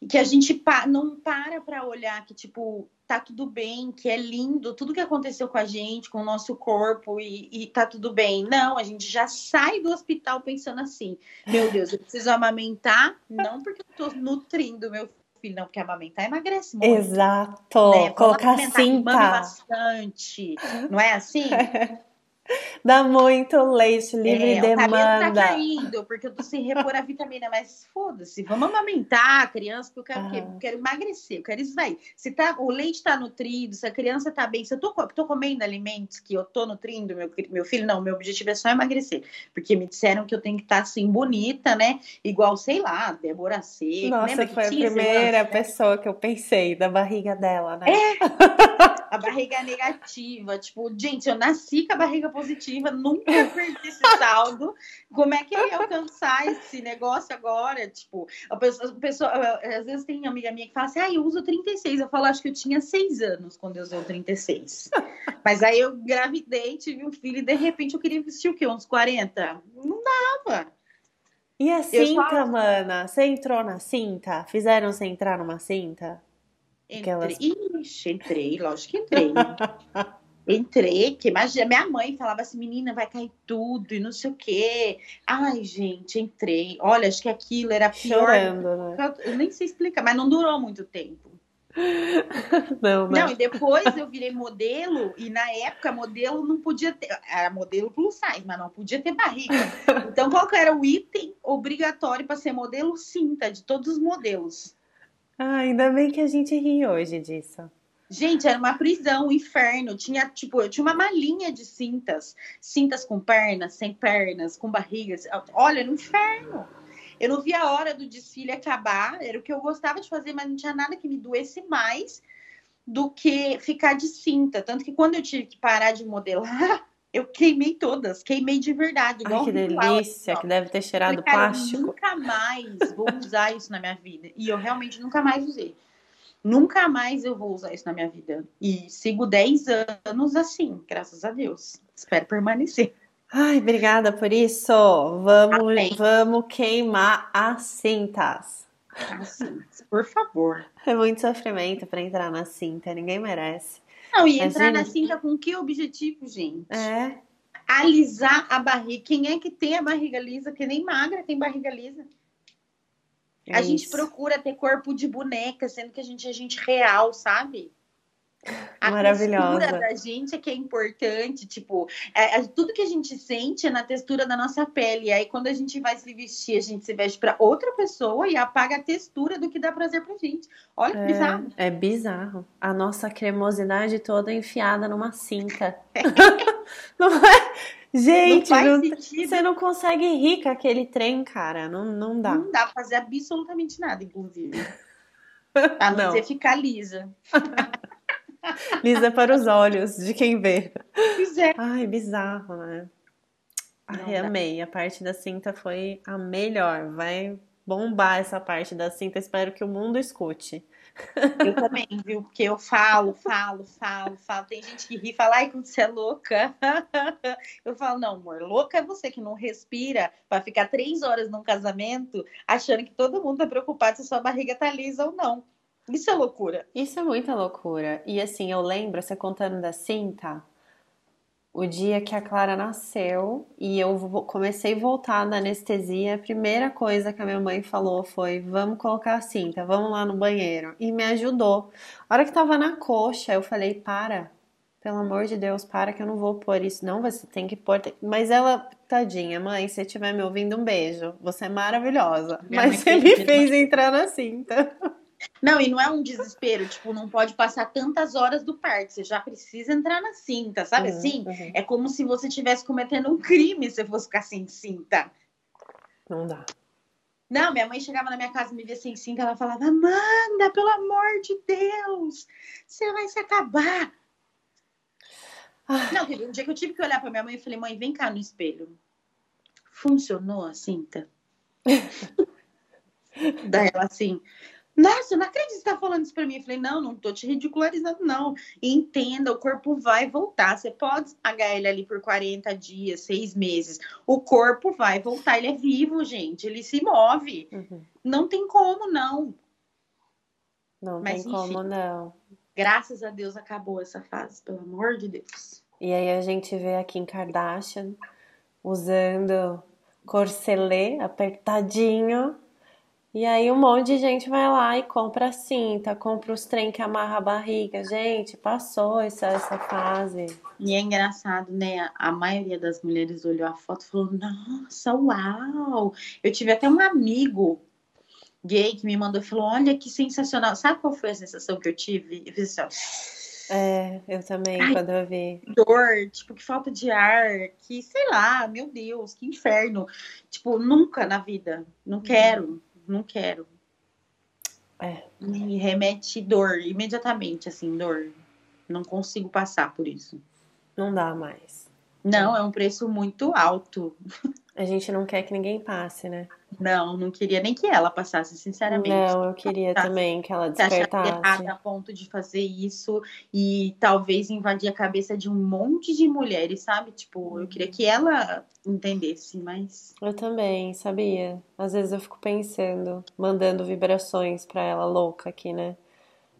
E que a gente pa não para para olhar que, tipo, tá tudo bem, que é lindo, tudo que aconteceu com a gente, com o nosso corpo e, e tá tudo bem. Não, a gente já sai do hospital pensando assim: meu Deus, eu preciso amamentar, não porque eu tô nutrindo meu filho, não, porque amamentar emagrece muito. Exato, né? colocar cinta. bastante, não é assim? Dá muito leite, livre é, demanda. O tá caindo, porque eu tô sem repor a vitamina, mas foda-se, vamos amamentar a criança, porque eu quero, ah. eu quero emagrecer, eu quero isso daí. Se tá, o leite tá nutrido, se a criança tá bem, se eu tô, tô comendo alimentos que eu tô nutrindo meu, meu filho, não, meu objetivo é só emagrecer, porque me disseram que eu tenho que estar tá, assim, bonita, né? Igual, sei lá, Débora Seco. Nossa, foi a primeira pessoa que eu pensei da barriga dela, né? É, a barriga negativa, tipo, gente, eu nasci com a barriga positiva, nunca perdi esse saldo. Como é que eu ia alcançar esse negócio agora? Tipo, a pessoa, a pessoa, às vezes tem amiga minha que fala assim, ah, eu uso 36. Eu falo, acho que eu tinha seis anos quando eu usei o 36. Mas aí eu gravidei, tive um filho e de repente eu queria vestir o quê? Uns 40? Não dava. E a cinta, falo... mana? Você entrou na cinta? Fizeram você entrar numa cinta? Entrei, Aquelas... Ixi, entrei, lógico que entrei. Entrei, que imagina, minha mãe falava assim, menina, vai cair tudo e não sei o quê. Ai, gente, entrei. Olha, acho que aquilo era pior. Chorando, né? Eu nem sei explicar, mas não durou muito tempo. Não, mas... não, e depois eu virei modelo, e na época modelo não podia ter. Era modelo plus size, mas não podia ter barriga. Então, qual que era o item obrigatório para ser modelo? Cinta, de todos os modelos. Ah, ainda bem que a gente ri hoje disso. Gente, era uma prisão, um inferno. Tinha, tipo, eu tinha uma malinha de cintas. Cintas com pernas, sem pernas, com barrigas. Olha, no inferno. Eu não via a hora do desfile acabar. Era o que eu gostava de fazer, mas não tinha nada que me doesse mais do que ficar de cinta. Tanto que quando eu tive que parar de modelar, eu queimei todas. Queimei de verdade. Ai, que delícia, que deve ter cheirado Falei, plástico. Eu nunca mais vou usar isso na minha vida. E eu realmente nunca mais usei. Nunca mais eu vou usar isso na minha vida. E sigo 10 anos assim, graças a Deus. Espero permanecer. Ai, obrigada por isso. Vamos, vamos queimar as cintas. As cintas, por favor. É muito sofrimento para entrar na cinta, ninguém merece. Não, e entrar na cinta com que objetivo, gente? É. Alisar a barriga. Quem é que tem a barriga lisa? Que nem magra tem barriga lisa. É a isso. gente procura ter corpo de boneca, sendo que a gente é gente real, sabe? A Maravilhosa. textura da gente é que é importante, tipo, é, é, tudo que a gente sente é na textura da nossa pele. E aí, quando a gente vai se vestir, a gente se veste para outra pessoa e apaga a textura do que dá prazer pra gente. Olha que é, bizarro. É bizarro. A nossa cremosidade toda enfiada numa cinta. Não é? Gente, não não- você não consegue rir com aquele trem, cara. Não, não dá. Não dá pra fazer absolutamente nada, inclusive. A não, Não. ser ficar lisa. Lisa para os olhos de quem vê. Pois é. Ai, bizarro, né? Ai, amei. A parte da cinta foi a melhor. Vai bombar essa parte da cinta. Espero que o mundo escute. Eu também, viu? Porque eu falo, falo, falo, falo. Tem gente que ri e fala, ai, como você é louca. Eu falo, não, amor, louca é você que não respira pra ficar três horas num casamento achando que todo mundo tá preocupado se sua barriga tá lisa ou não. Isso é loucura. Isso é muita loucura. E assim, eu lembro, você contando da cinta, o dia que a Clara nasceu e eu comecei a voltar da anestesia, a primeira coisa que a minha mãe falou foi: vamos colocar a cinta, vamos lá no banheiro. E me ajudou. A hora que tava na coxa, eu falei: para, pelo amor de Deus, para que eu não vou pôr isso. Não, você tem que pôr. Mas ela, tadinha, mãe, se você estiver me ouvindo, um beijo. Você é maravilhosa. Minha Mas você me fez entrar na cinta. Não, e não é um desespero, tipo, não pode passar tantas horas do parto, você já precisa entrar na cinta, sabe Uhum, assim? uhum. É como se você estivesse cometendo um crime se fosse ficar sem cinta. Não dá. Não, minha mãe chegava na minha casa e me via sem cinta, ela falava, Amanda, pelo amor de Deus, você vai se acabar. Ah. Não, teve um dia que eu tive que olhar pra minha mãe e falei, mãe, vem cá no espelho. Funcionou a cinta? Daí ela assim, nossa, eu não acredito que você tá falando isso pra mim. Eu falei, não, não tô te ridicularizando, não. Entenda, o corpo vai voltar. Você pode esmagar ele ali por 40 dias, seis meses. O corpo vai voltar, ele é vivo, gente. Ele se move. Uhum. Não tem como, não. Não Mas, tem como enfim. não. Graças a Deus acabou essa fase, pelo amor de Deus. E aí a gente vê a Kim Kardashian usando corselet apertadinho. E aí um monte de gente vai lá e compra a cinta, compra os trem que amarra a barriga. Gente, passou essa, essa fase. E é engraçado, né? A maioria das mulheres olhou a foto e falou: Nossa, uau! Eu tive até um amigo gay que me mandou e falou: Olha que sensacional. Sabe qual foi a sensação que eu tive? Eu fiz assim, ó, É, eu também, Ai. quando eu vi. dor, tipo, que falta de ar, que sei lá, meu Deus, que inferno. Tipo, nunca na vida. Não quero, não quero. É. Me remete dor, imediatamente, assim, dor. Não consigo passar por isso. Não dá mais. Não, é um preço muito alto. A gente não quer que ninguém passe, né? Não, não queria nem que ela passasse, sinceramente. Não, eu queria Tá. também que ela acha despertasse. errado a ponto de fazer isso e talvez invadir a cabeça de um monte de mulheres, sabe? Tipo, eu queria que ela entendesse, mas Eu também, sabia? Às vezes eu fico pensando, mandando vibrações pra ela louca aqui, né?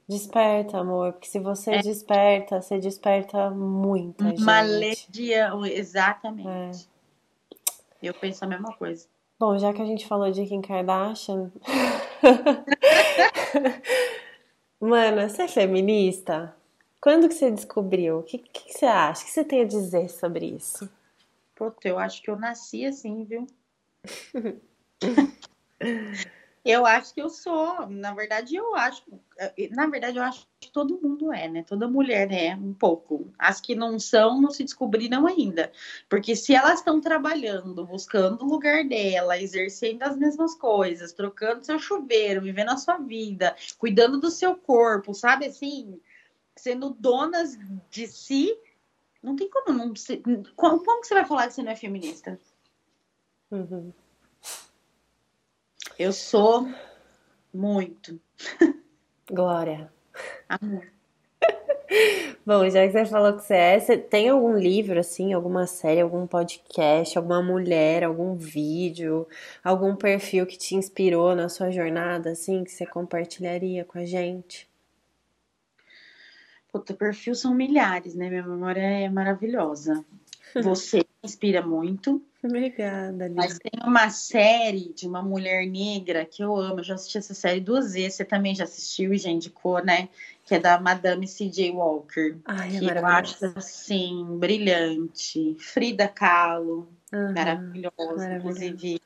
Desperta, amor, porque se você desperta, você desperta muita uma gente. legião, exatamente. É. Eu penso a mesma coisa. Bom, já que a gente falou de Kim Kardashian. Mana, você é feminista? Quando que você descobriu? O que, que, que você acha? O que você tem a dizer sobre isso? Puta, eu acho que eu nasci assim, viu? eu acho que eu sou. Na verdade, eu acho. Na verdade, eu acho que todo mundo é, né? Toda mulher é um pouco. As que não são, não se descobriram ainda. Porque se elas estão trabalhando, buscando o lugar dela, exercendo as mesmas coisas, trocando seu chuveiro, vivendo a sua vida, cuidando do seu corpo, sabe assim? Sendo donas de si, não tem como não. Como, como que você vai falar que você não é feminista? Uhum. Eu sou muito. Glória. Amor. Bom, já que você falou que você é, você tem algum livro, assim, alguma série, algum podcast, alguma mulher, algum vídeo, algum perfil que te inspirou na sua jornada, assim, que você compartilharia com a gente? Puta, perfil são milhares, né? Minha memória é maravilhosa. Você inspira muito. Obrigada, Lívia. Mas tem uma série de uma mulher negra que eu amo. Eu já assisti essa série duas vezes. Você também já assistiu e já indicou, né? Que é da Madame C.J. Walker. Ai, é que eu acho, assim, brilhante. Frida Kahlo, maravilhosa. maravilhosa. Inclusive,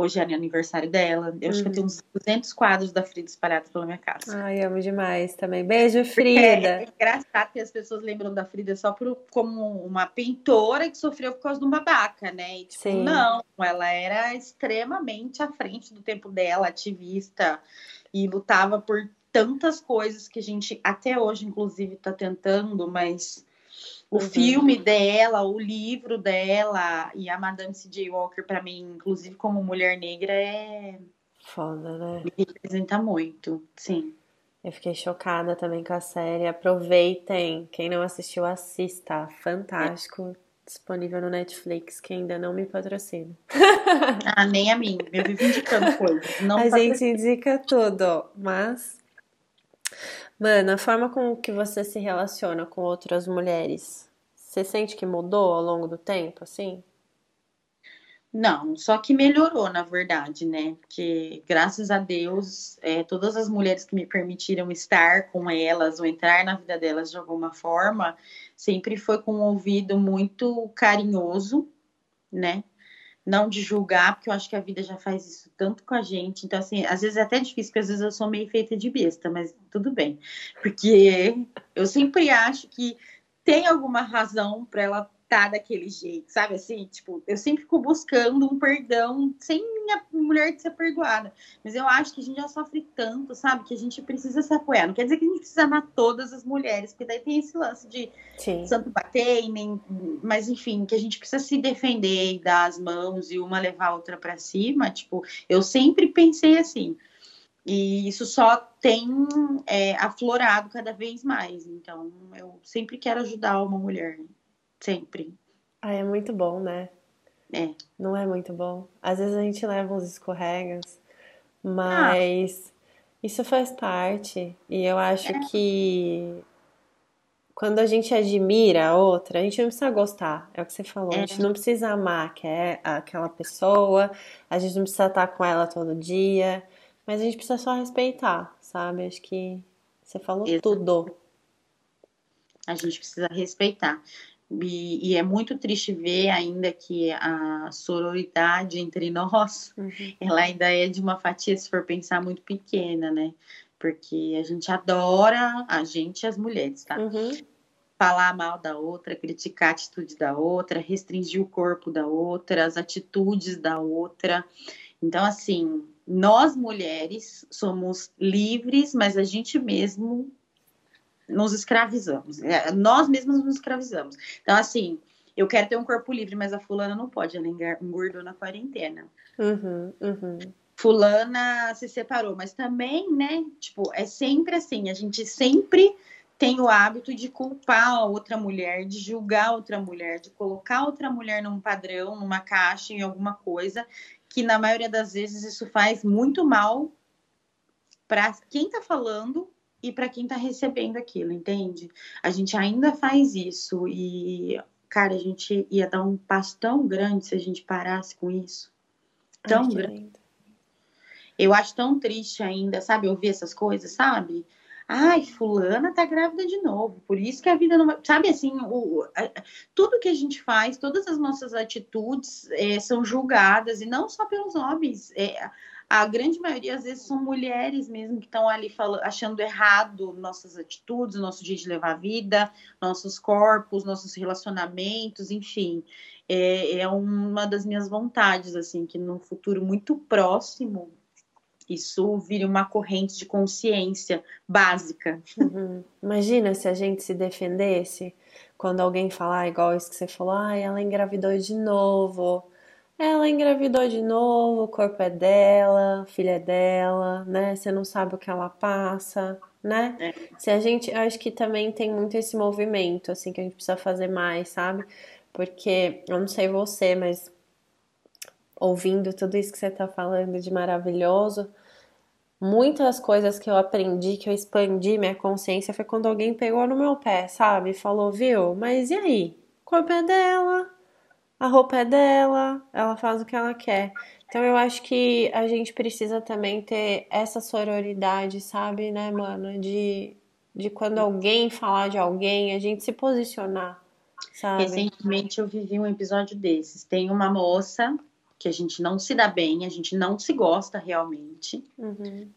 Hoje é aniversário dela. Eu uhum. acho que eu tenho uns 200 quadros da Frida espalhados pela minha casa. Ai, amo demais também. Beijo, Frida. É, é engraçado que as pessoas lembram da Frida só por, como uma pintora que sofreu por causa de um babaca, né? E, tipo, Sim. não, ela era extremamente à frente do tempo dela, ativista, e lutava por tantas coisas que a gente até hoje, inclusive, está tentando, mas o uhum. filme dela, o livro dela e a Madame C.J. Walker, para mim, inclusive como mulher negra, é. Foda, né? Me representa muito, sim. Eu fiquei chocada também com a série. Aproveitem. Quem não assistiu, assista. Fantástico. É. Disponível no Netflix, que ainda não me patrocina. Ah, nem a mim. Eu vivo indicando coisas. Não a gente indica tudo, mas Mano, a forma com que você se relaciona com outras mulheres, você sente que mudou ao longo do tempo, assim? Não, só que melhorou, na verdade, né? Porque, graças a Deus, é, todas as mulheres que me permitiram estar com elas ou entrar na vida delas de alguma forma, sempre foi com um ouvido muito carinhoso, né? Não de julgar, porque eu acho que a vida já faz isso tanto com a gente. Então, assim, às vezes é até difícil, porque às vezes eu sou meio feita de besta, mas tudo bem. Porque eu sempre acho que tem alguma razão para ela tá daquele jeito, sabe assim? Tipo, eu sempre fico buscando um perdão sem minha mulher de ser perdoada. Mas eu acho que a gente já sofre tanto, sabe? Que a gente precisa se apoiar. Não quer dizer que a gente precisa amar todas as mulheres, porque daí tem esse lance de Sim. santo bater, nem... mas enfim, que a gente precisa se defender e dar as mãos e uma levar a outra para cima. Tipo, eu sempre pensei assim. E isso só tem é, aflorado cada vez mais. Então, eu sempre quero ajudar uma mulher. Sempre. Ah, é muito bom, né? É. Não é muito bom. Às vezes a gente leva uns escorregas, mas ah. isso faz parte. E eu acho é. que quando a gente admira a outra, a gente não precisa gostar, é o que você falou. É. A gente não precisa amar que é aquela pessoa, a gente não precisa estar com ela todo dia, mas a gente precisa só respeitar, sabe? Acho que você falou Exato. tudo. A gente precisa respeitar. E, e, é muito triste ver ainda que a sororidade entre nós, uhum. ela ainda é de uma fatia, se for pensar, muito pequena, né? Porque a gente adora a gente e as mulheres, tá? Uhum. Falar mal da outra, criticar a atitude da outra, restringir o corpo da outra, as atitudes da outra. Então, assim, nós mulheres somos livres, mas a gente mesmo nos escravizamos. É, nós mesmos nos escravizamos. Então, assim, eu quero ter um corpo livre, mas a fulana não pode, ela engordou na quarentena. Uhum, uhum. Fulana se separou, mas também, né? Tipo, é sempre assim, a gente sempre tem o hábito de culpar a outra mulher, de julgar outra mulher, de colocar outra mulher num padrão, numa caixa, em alguma coisa, que na maioria das vezes isso faz muito mal para quem tá falando e para quem está recebendo aquilo, entende? A gente ainda faz isso e, cara, a gente ia dar um passo tão grande se a gente parasse com isso. Tão Ai, grande. Eu acho tão triste ainda, sabe, ouvir essas coisas, sabe? Ai, fulana tá grávida de novo, por isso que a vida não vai. Sabe assim, o, a, tudo que a gente faz, todas as nossas atitudes é, são julgadas, e não só pelos homens. É, a grande maioria, às vezes, são mulheres mesmo que estão ali falando, achando errado nossas atitudes, nosso jeito de levar a vida, nossos corpos, nossos relacionamentos, enfim. É, é uma das minhas vontades, assim, que no futuro muito próximo isso vire uma corrente de consciência básica. Uhum. Imagina se a gente se defendesse quando alguém falar igual isso que você falou, ah, ela engravidou de novo ela engravidou de novo, o corpo é dela, filha é dela, né? Você não sabe o que ela passa, né? É. Se a gente, acho que também tem muito esse movimento, assim, que a gente precisa fazer mais, sabe? Porque, eu não sei você, mas ouvindo tudo isso que você tá falando de maravilhoso, muitas coisas que eu aprendi, que eu expandi minha consciência, foi quando alguém pegou no meu pé, sabe? Falou, viu? Mas e aí? O corpo é dela, a roupa é dela, ela faz o que ela quer. Então eu acho que a gente precisa também ter essa sororidade, sabe, né, mano? De, de quando alguém falar de alguém, a gente se posicionar, sabe? Recentemente eu vivi um episódio desses. Tem uma moça que a gente não se dá bem, a gente não se gosta realmente. Uhum.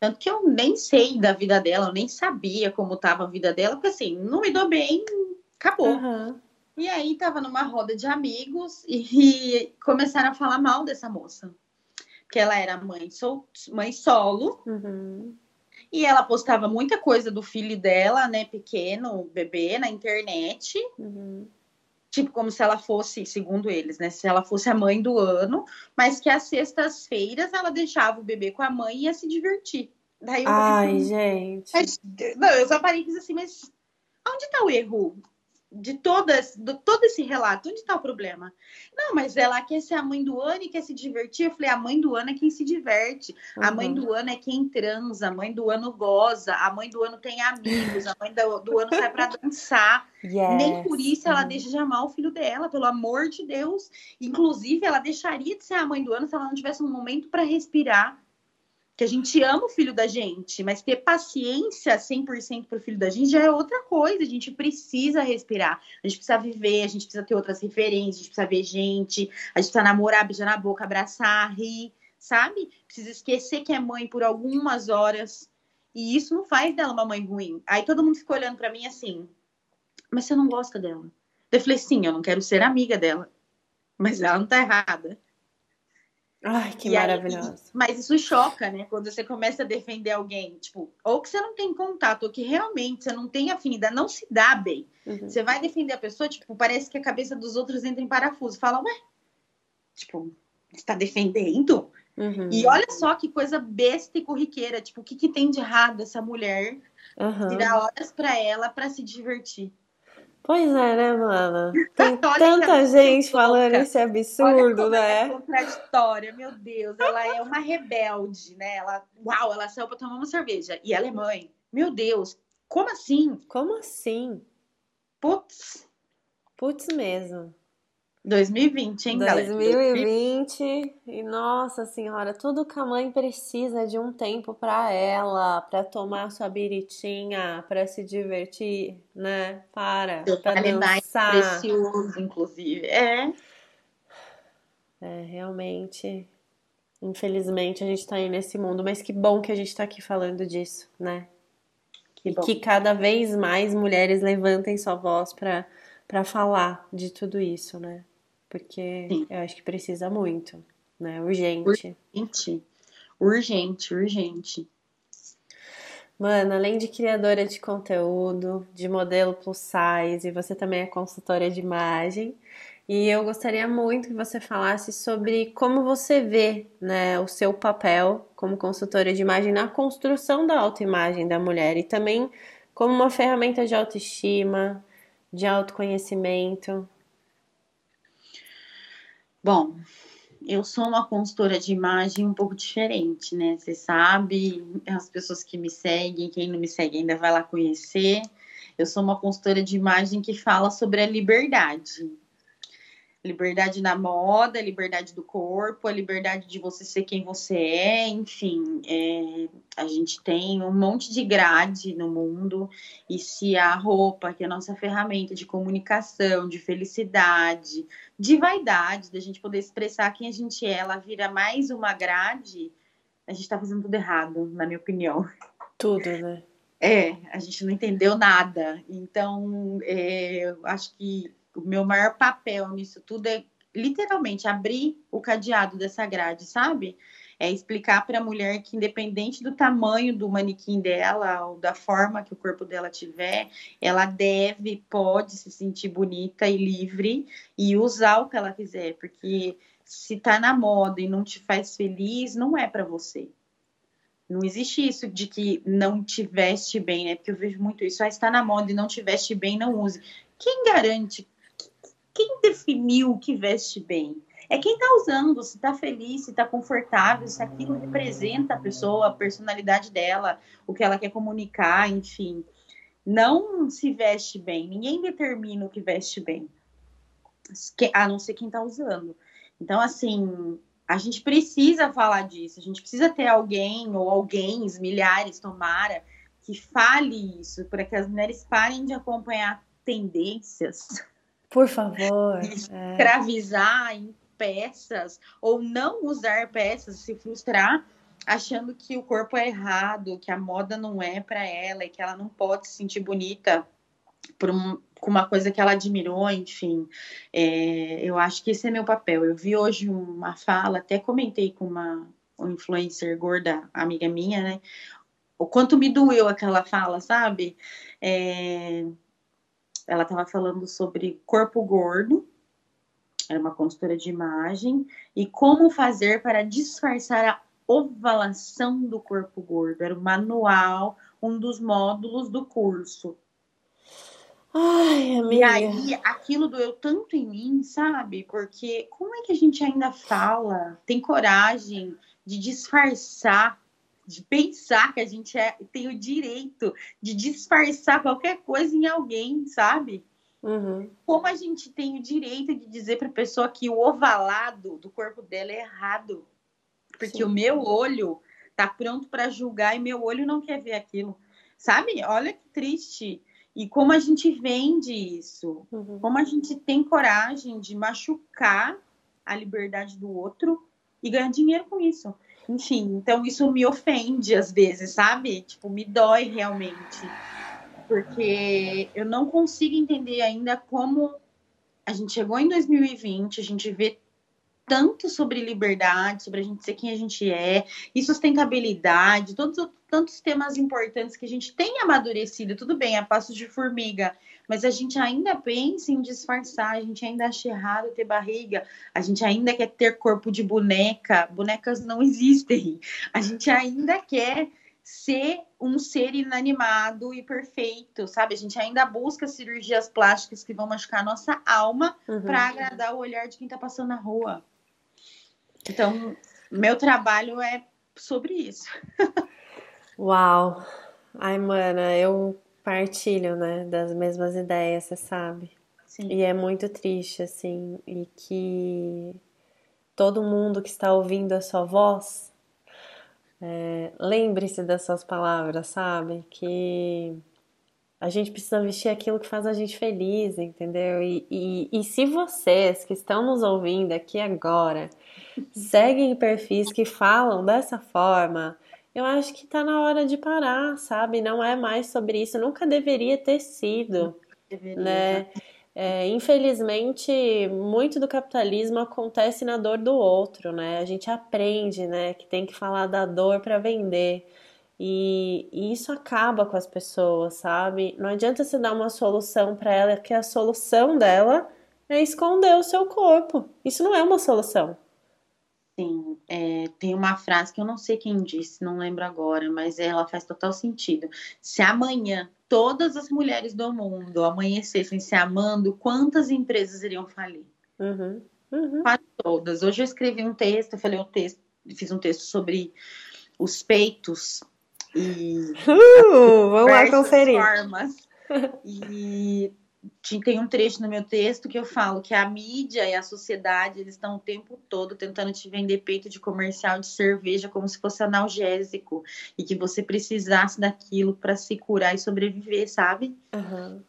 Tanto que eu nem sei da vida dela, eu nem sabia como estava a vida dela, porque assim, não me dou bem, acabou. Uhum. E aí tava numa roda de amigos e, e começaram a falar mal dessa moça. Porque ela era mãe, sol, mãe solo. Uhum. E ela postava muita coisa do filho dela, né, pequeno, bebê, na internet. Uhum. Tipo, como se ela fosse, segundo eles, né? Se ela fosse a mãe do ano, mas que às sextas-feiras ela deixava o bebê com a mãe e ia se divertir. Daí eu Ai, falei, gente. mas, não, eu só parei e fiz assim, mas onde tá o erro? De todas, do, todo esse relato, onde tá o problema? Não, mas ela quer ser a mãe do ano e quer se divertir. Eu falei, a mãe do ano é quem se diverte. A mãe Uhum. do ano é quem transa, a mãe do ano goza, a mãe do ano tem amigos, a mãe do, do ano sai pra dançar. Nem por isso ela Yes. deixa de amar o filho dela, pelo amor de Deus. Inclusive, ela deixaria de ser a mãe do ano se ela não tivesse um momento para respirar. Que a gente ama o filho da gente, mas ter paciência 100% pro filho da gente já é outra coisa. A gente precisa respirar, a gente precisa viver, a gente precisa ter outras referências, a gente precisa ver gente, a gente precisa namorar, beijar na boca, abraçar, rir, sabe? Precisa esquecer que é mãe por algumas horas. E isso não faz dela uma mãe ruim. Aí todo mundo ficou olhando para mim assim, mas você não gosta dela. Eu falei, sim, eu não quero ser amiga dela. Mas ela não tá errada. Ai, que E aí- maravilhoso. mas isso choca, né? Quando você começa a defender alguém, tipo, ou que você não tem contato, ou que realmente você não tem afinidade, não se dá bem. Uhum. Você vai defender a pessoa, tipo, parece que a cabeça dos outros entra em parafuso. Fala, ué, tipo, você tá defendendo? Uhum. E olha só que coisa besta e corriqueira. Tipo, o que, que tem de errado essa mulher Uhum. tirar horas pra ela pra se divertir? Pois é, né, mana? Tem Olha tanta gente falando louca. esse Olha absurdo, como ela é né? contraditória, meu Deus. Ela é uma rebelde, né? Ela, uau, ela saiu pra tomar uma cerveja. E ela é mãe. Meu Deus, como assim? Como assim? Putz, Putz mesmo. 2020, hein, galera? 2020 e nossa senhora, tudo que a mãe precisa de um tempo pra ela, pra tomar sua biritinha, pra se divertir, né? Para, calendário dançar. precioso, inclusive. É. É, realmente, infelizmente a gente tá aí nesse mundo, mas que bom que a gente tá aqui falando disso, né? Que E bom. que cada vez mais mulheres levantem sua voz pra para falar de tudo isso, né? Porque Sim. eu acho que precisa muito, né? Urgente. Urgente, urgente, urgente. Mano, além de criadora de conteúdo, de modelo plus size, você também é consultora de imagem. E eu gostaria muito que você falasse sobre como você vê, né, o seu papel como consultora de imagem na construção da autoimagem da mulher e também como uma ferramenta de autoestima, de autoconhecimento. Bom, eu sou uma consultora de imagem um pouco diferente, né? Você sabe, as pessoas que me seguem, quem não me segue ainda vai lá conhecer. Eu sou uma consultora de imagem que fala sobre a liberdade. Liberdade na moda, liberdade do corpo, a liberdade de você ser quem você é, enfim. é, a gente tem um monte de grade no mundo, e se a roupa, que é a nossa ferramenta de comunicação, de felicidade, de vaidade, da gente poder expressar quem a gente é, ela vira mais uma grade, a gente tá fazendo tudo errado, na minha opinião. Tudo, né? É, a gente não entendeu nada. Então, é, eu acho que o meu maior papel nisso tudo é literalmente abrir o cadeado dessa grade, sabe? É explicar para a mulher que, independente do tamanho do manequim dela ou da forma que o corpo dela tiver, ela deve, pode se sentir bonita e livre e usar o que ela quiser, porque se tá na moda e não te faz feliz, não é para você. Não existe isso de que não te veste bem, né? Porque eu vejo muito isso. Ah, está na moda e não te veste bem, não use. Quem garante? Quem definiu o que veste bem? É quem está usando, se está feliz, se está confortável, se aquilo representa a pessoa, a personalidade dela, o que ela quer comunicar, enfim. Não se veste bem. Ninguém determina o que veste bem. A não ser quem está usando. Então, assim, a gente precisa falar disso, a gente precisa ter alguém ou alguém, milhares, tomara, que fale isso, para que as mulheres parem de acompanhar tendências, Por favor. É. escravizar em peças ou não usar peças, se frustrar achando que o corpo é errado, que a moda não é para ela e que ela não pode se sentir bonita por um, com uma coisa que ela admirou, enfim. É, eu acho que esse é meu papel. Eu vi hoje uma fala, até comentei com uma um influencer gorda, amiga minha, né? O quanto me doeu aquela fala, sabe? É, ela estava falando sobre corpo gordo, era uma consultora de imagem, e como fazer para disfarçar a ovalação do corpo gordo. Era o manual, um dos módulos do curso. Ai, amiga. E aí, aquilo doeu tanto em mim, sabe? Porque como é que a gente ainda fala, tem coragem de disfarçar, de pensar que a gente é, tem o direito de disfarçar qualquer coisa em alguém, sabe? Uhum. Como a gente tem o direito de dizer para a pessoa que o ovalado do corpo dela é errado? Porque Sim. o meu olho tá pronto para julgar e meu olho não quer ver aquilo. Sabe? Olha que triste. E como a gente vende isso. Uhum. Como a gente tem coragem de machucar a liberdade do outro e ganhar dinheiro com isso. Enfim, então isso me ofende às vezes, sabe? Tipo, me dói realmente. Porque eu não consigo entender ainda como a gente chegou em 2020, a gente vê tanto sobre liberdade, sobre a gente ser quem a gente é, e sustentabilidade, todos tantos temas importantes que a gente tem amadurecido, tudo bem, a passos de formiga, mas a gente ainda pensa em disfarçar, a gente ainda acha errado ter barriga, a gente ainda quer ter corpo de boneca, bonecas não existem, a gente ainda quer ser um ser inanimado e perfeito, sabe? A gente ainda busca cirurgias plásticas que vão machucar a nossa alma uhum. para agradar o olhar de quem está passando na rua. Então, meu trabalho é sobre isso. Uau! Ai, mana, eu partilho, né, das mesmas ideias, você sabe. Sim. E é muito triste, assim, e que todo mundo que está ouvindo a sua voz, é, lembre-se das suas palavras, sabe? Que a gente precisa vestir aquilo que faz a gente feliz, entendeu? E, e, e se vocês que estão nos ouvindo aqui agora seguem perfis que falam dessa forma, eu acho que tá na hora de parar, sabe? Não é mais sobre isso, nunca deveria ter sido, deveria. né? É, infelizmente, muito do capitalismo acontece na dor do outro, né? A gente aprende, né, que tem que falar da dor para vender. E, e, isso acaba com as pessoas, sabe? Não adianta você dar uma solução para ela que a solução dela é esconder o seu corpo. Isso não é uma solução. Sim, é, tem uma frase que eu não sei quem disse, não lembro agora, mas ela faz total sentido. Se amanhã todas as mulheres do mundo amanhecessem se amando, quantas empresas iriam falir? Uhum, uhum. Quase todas. Hoje eu escrevi um texto, eu falei um texto, fiz um texto sobre os peitos e uh, vamos lá conferir. formas. E tem um trecho no meu texto que eu falo que a mídia e a sociedade eles estão o tempo todo tentando te vender peito de comercial de cerveja como se fosse analgésico e que você precisasse daquilo para se curar e sobreviver, sabe? Uhum.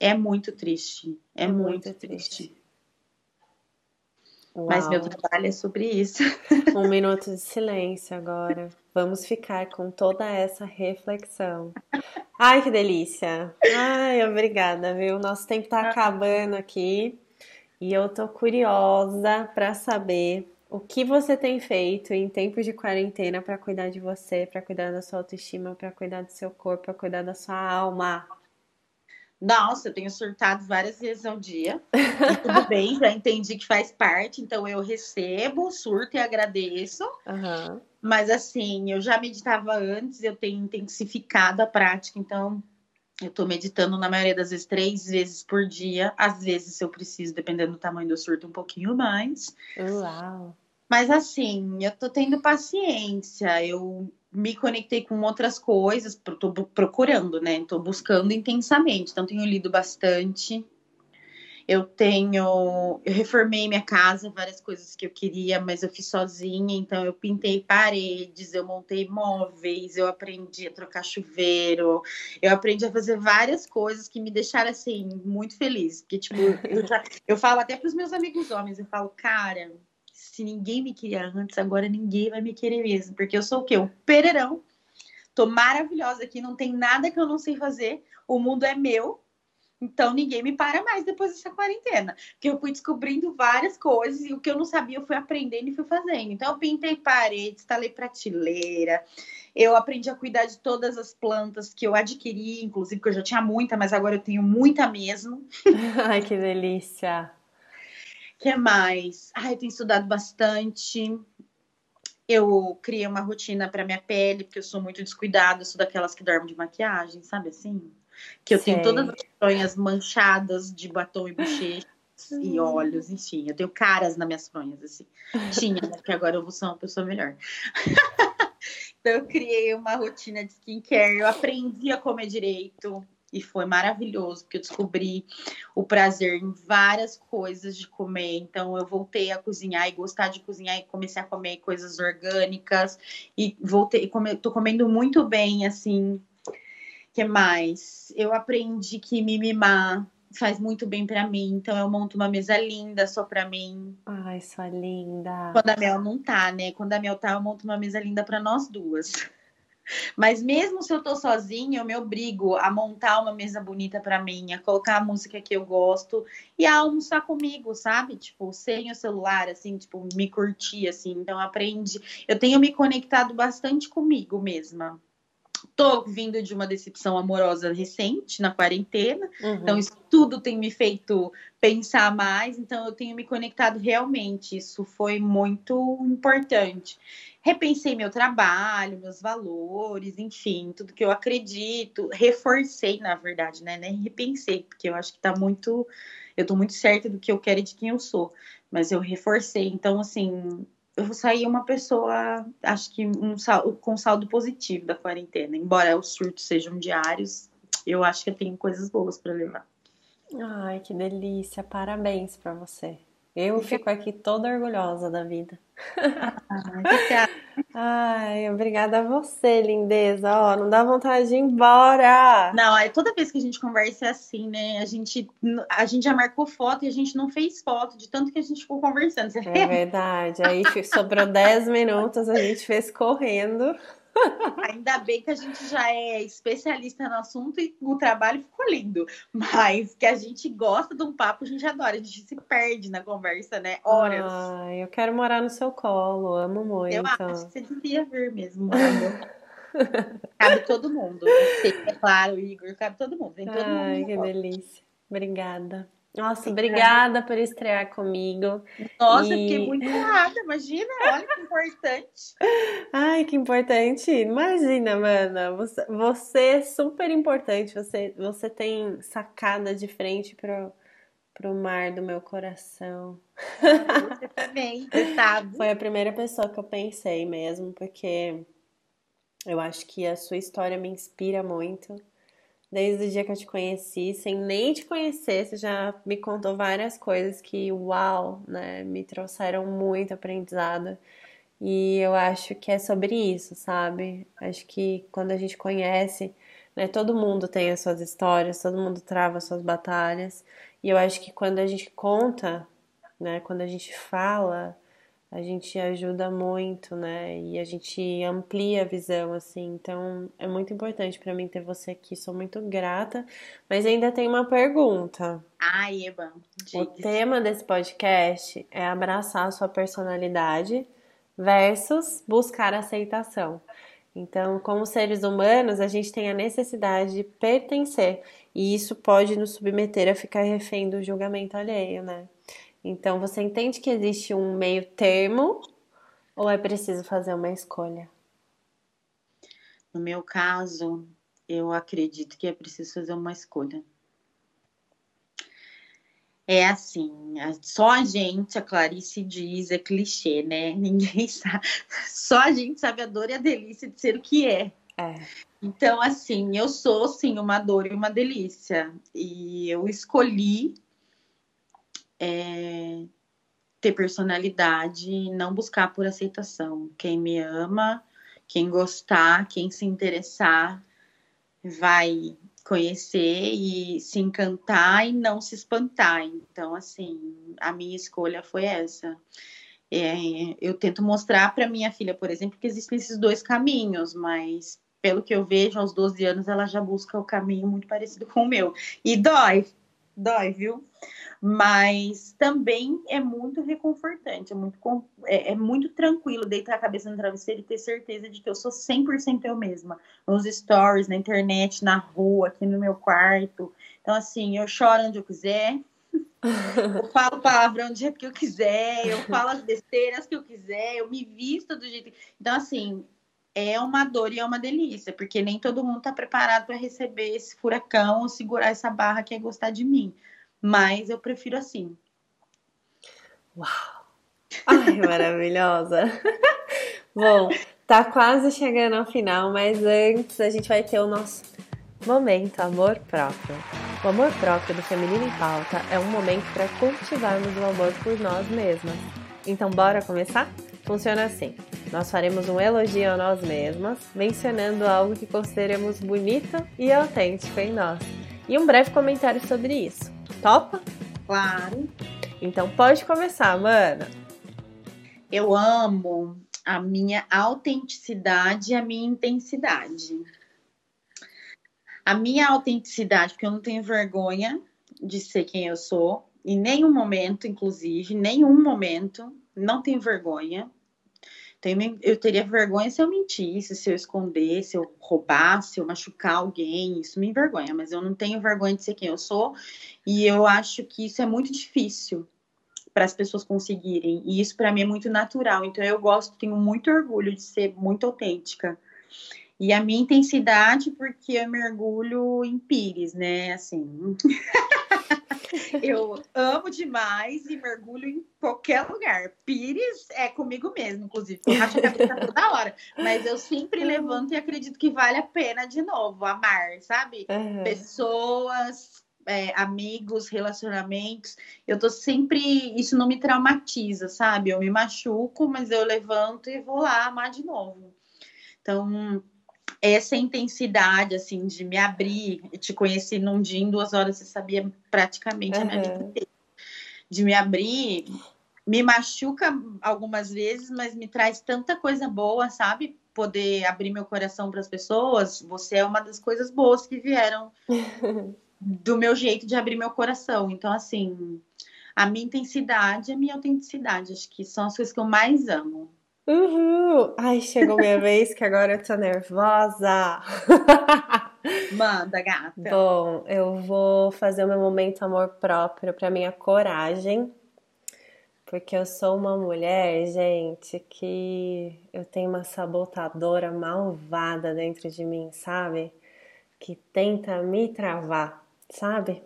É muito triste. É, é muito, muito, triste. triste. Mas meu trabalho é sobre isso. Um minuto de silêncio agora. Vamos ficar com toda essa reflexão. Ai, que delícia! Ai, obrigada, viu? Nosso tempo tá acabando aqui e eu tô curiosa para saber o que você tem feito em tempos de quarentena para cuidar de você, para cuidar da sua autoestima, para cuidar do seu corpo, para cuidar da sua alma. Nossa, eu tenho surtado várias vezes ao dia. E tudo bem, já entendi que faz parte, então eu recebo, surto e agradeço. Uhum. Mas assim, eu já meditava antes, eu tenho intensificado a prática, então eu tô meditando na maioria das vezes três vezes por dia. Às vezes, se eu preciso, dependendo do tamanho do surto, um pouquinho mais. Uau! Mas assim, eu tô tendo paciência, eu me conectei com outras coisas, tô procurando, né? Tô buscando intensamente, então tenho lido bastante. Eu tenho, eu reformei minha casa, várias coisas que eu queria, mas eu fiz sozinha, então eu pintei paredes, eu montei móveis, eu aprendi a trocar chuveiro, eu aprendi a fazer várias coisas que me deixaram assim muito feliz, porque tipo, eu, já, eu falo até para os meus amigos homens, eu falo, cara, se ninguém me queria antes, agora ninguém vai me querer mesmo. Porque eu sou o quê? Um pererão. Tô maravilhosa aqui, não tem nada que eu não sei fazer. O mundo é meu. Então ninguém me para mais depois dessa quarentena. Porque eu fui descobrindo várias coisas e o que eu não sabia eu fui aprendendo e fui fazendo. Então eu pintei paredes, instalei prateleira. Eu aprendi a cuidar de todas as plantas que eu adquiri, inclusive que eu já tinha muita, mas agora eu tenho muita mesmo. Ai, que delícia. Que mais? Ai, eu tenho estudado bastante. Eu criei uma rotina para minha pele, porque eu sou muito descuidada, eu sou daquelas que dormem de maquiagem, sabe assim? Que eu Sei. tenho todas as fronhas manchadas de batom e bochecha e olhos, enfim. Eu tenho caras nas minhas fronhas, assim. Tinha, né? Porque agora eu vou ser uma pessoa melhor. então eu criei uma rotina de skincare, eu aprendi a comer direito. E foi maravilhoso, porque eu descobri o prazer em várias coisas de comer. Então, eu voltei a cozinhar e gostar de cozinhar e comecei a comer coisas orgânicas. E voltei, come, tô comendo muito bem, assim, que mais? Eu aprendi que me mimar faz muito bem para mim, então eu monto uma mesa linda só para mim. Ai, sua linda. Quando a Mel não tá, né? Quando a Mel tá, eu monto uma mesa linda para nós duas. Mas mesmo se eu tô sozinha, eu me obrigo a montar uma mesa bonita para mim, a colocar a música que eu gosto e a almoçar comigo, sabe? Tipo, sem o celular, assim, tipo, me curtir, assim. Então, aprendi. Eu tenho me conectado bastante comigo mesma. Tô vindo de uma decepção amorosa recente, na quarentena. Uhum. Então, isso tudo tem me feito pensar mais. Então, eu tenho me conectado realmente. Isso foi muito importante. Repensei meu trabalho, meus valores, enfim, tudo que eu acredito. Reforcei, na verdade, né? Nem repensei, porque eu acho que tá muito. Eu tô muito certa do que eu quero e de quem eu sou. Mas eu reforcei. Então, assim, eu vou sair uma pessoa, acho que um saldo, com saldo positivo da quarentena. Embora os surtos sejam diários, eu acho que eu tenho coisas boas para levar. Ai, que delícia! Parabéns para você. Eu fico aqui toda orgulhosa da vida. Ai, Ai, obrigada a você, lindeza. Ó, não dá vontade de ir embora. Não, é toda vez que a gente conversa é assim, né? A gente, a gente já marcou foto e a gente não fez foto de tanto que a gente ficou conversando. é verdade. Aí sobrou 10 minutos, a gente fez correndo. Ainda bem que a gente já é especialista no assunto e o trabalho ficou lindo. Mas que a gente gosta de um papo, a gente adora. A gente se perde na conversa, né? Horas. Ai, eu quero morar no seu colo, amo muito. Eu acho que você devia vir mesmo, cabe todo mundo. Você, é claro, Igor, cabe todo mundo. Vem todo Ai, mundo que delícia. Obrigada. Nossa, obrigada por estrear comigo. Nossa, e... fiquei muito honrada, imagina, olha que importante. Ai, que importante. Imagina, mana, você, você é super importante, você, você tem sacada de frente pro, pro mar do meu coração. Você também, sabe. Foi a primeira pessoa que eu pensei mesmo, porque eu acho que a sua história me inspira muito desde o dia que eu te conheci, sem nem te conhecer, você já me contou várias coisas que, uau, né, me trouxeram muito aprendizado. E eu acho que é sobre isso, sabe? Acho que quando a gente conhece, né, todo mundo tem as suas histórias, todo mundo trava as suas batalhas. E eu acho que quando a gente conta, né, quando a gente fala, a gente ajuda muito, né? E a gente amplia a visão, assim. Então, é muito importante para mim ter você aqui. Sou muito grata. Mas ainda tem uma pergunta. Ai, Eba. O tema desse podcast é abraçar a sua personalidade versus buscar aceitação. Então, como seres humanos, a gente tem a necessidade de pertencer. E isso pode nos submeter a ficar refém do julgamento alheio, né? Então, você entende que existe um meio termo ou é preciso fazer uma escolha? No meu caso, eu acredito que é preciso fazer uma escolha. É assim, só a gente, a Clarice diz, é clichê, né? Ninguém sabe. Só a gente sabe a dor e a delícia de ser o que é. É. Então, assim, eu sou sim uma dor e uma delícia. E eu escolhi é, ter personalidade e não buscar por aceitação. Quem me ama, quem gostar, quem se interessar, vai conhecer e se encantar e não se espantar. Então, assim, a minha escolha foi essa. É, eu tento mostrar para minha filha, por exemplo, que existem esses dois caminhos, mas pelo que eu vejo, aos 12 anos ela já busca o caminho muito parecido com o meu. E dói, dói, viu? Mas também é muito reconfortante, é muito, é, é muito tranquilo deitar a cabeça no travesseiro e ter certeza de que eu sou 100% eu mesma. Nos stories, na internet, na rua, aqui no meu quarto. Então, assim, eu choro onde eu quiser, eu falo palavrão do jeito que eu quiser, eu falo as besteiras que eu quiser, eu me visto do jeito. Então, assim, é uma dor e é uma delícia, porque nem todo mundo está preparado para receber esse furacão ou segurar essa barra que é gostar de mim. Mas eu prefiro assim. Uau! Ai, maravilhosa! Bom, tá quase chegando ao final, mas antes a gente vai ter o nosso momento amor próprio. O amor próprio do Feminino em Pauta é um momento para cultivarmos o amor por nós mesmas. Então, bora começar? Funciona assim: nós faremos um elogio a nós mesmas, mencionando algo que consideremos bonito e autêntico em nós, e um breve comentário sobre isso. Topa? Claro. Então pode começar, mana. Eu amo a minha autenticidade e a minha intensidade. A minha autenticidade, porque eu não tenho vergonha de ser quem eu sou, em nenhum momento, inclusive, nenhum momento, não tenho vergonha. Eu teria vergonha se eu mentisse, se eu escondesse, se eu roubasse, se eu machucar alguém, isso me envergonha, mas eu não tenho vergonha de ser quem eu sou, e eu acho que isso é muito difícil para as pessoas conseguirem, e isso para mim é muito natural, então eu gosto, tenho muito orgulho de ser muito autêntica. E a minha intensidade, porque eu mergulho em pires, né? Assim. eu amo demais e mergulho em qualquer lugar. Pires é comigo mesmo, inclusive. Eu racho a cabeça toda hora. Mas eu sempre levanto e acredito que vale a pena de novo amar, sabe? Uhum. Pessoas, é, amigos, relacionamentos. Eu tô sempre. Isso não me traumatiza, sabe? Eu me machuco, mas eu levanto e vou lá amar de novo. Então, essa intensidade, assim, de me abrir, te conheci num dia, em duas horas, você sabia praticamente uhum. a minha vida inteira. De me abrir, me machuca algumas vezes, mas me traz tanta coisa boa, sabe? Poder abrir meu coração para as pessoas, você é uma das coisas boas que vieram do meu jeito de abrir meu coração. Então, assim, a minha intensidade, a minha autenticidade, acho que são as coisas que eu mais amo. Uhul! Ai, chegou minha vez que agora eu tô nervosa. Manda, gata. Bom, eu vou fazer o meu momento amor próprio para minha coragem. Porque eu sou uma mulher, gente, que eu tenho uma sabotadora malvada dentro de mim, sabe? Que tenta me travar, sabe?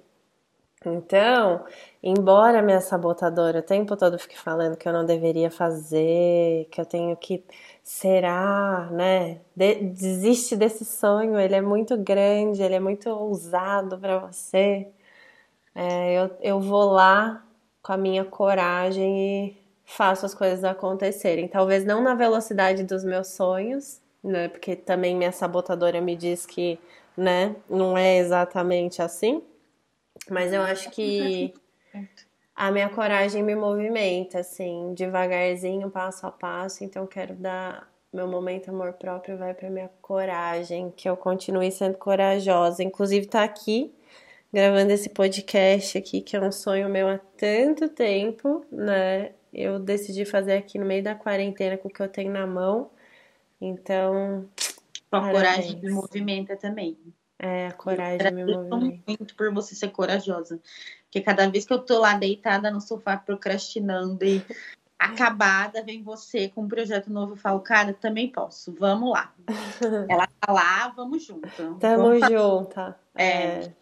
Então, embora minha sabotadora o tempo todo fique falando que eu não deveria fazer, que eu tenho que. Será, né? De, desiste desse sonho, ele é muito grande, ele é muito ousado para você. É, eu, eu vou lá com a minha coragem e faço as coisas acontecerem. Talvez não na velocidade dos meus sonhos, né? Porque também minha sabotadora me diz que, né, não é exatamente assim mas eu acho que a minha coragem me movimenta, assim, devagarzinho, passo a passo. Então, quero dar meu momento amor próprio vai para minha coragem, que eu continue sendo corajosa. Inclusive, tá aqui gravando esse podcast aqui, que é um sonho meu há tanto tempo, né? Eu decidi fazer aqui no meio da quarentena com o que eu tenho na mão. Então. A coragem me movimenta também. É, a coragem me movimenta. muito por você ser corajosa. Porque cada vez que eu tô lá deitada no sofá procrastinando e acabada, vem você com um projeto novo, eu falo, cara, também posso, vamos lá. Ela tá lá, vamos junto. Tamo junto. É. é.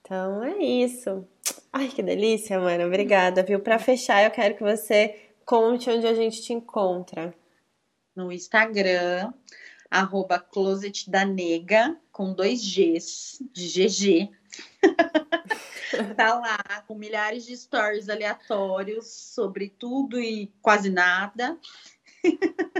Então é isso. Ai, que delícia, mano. Obrigada, viu? Para fechar, eu quero que você conte onde a gente te encontra. No Instagram, arroba Closet da Nega, com dois Gs, de GG. tá lá com milhares de stories aleatórios sobre tudo e quase nada.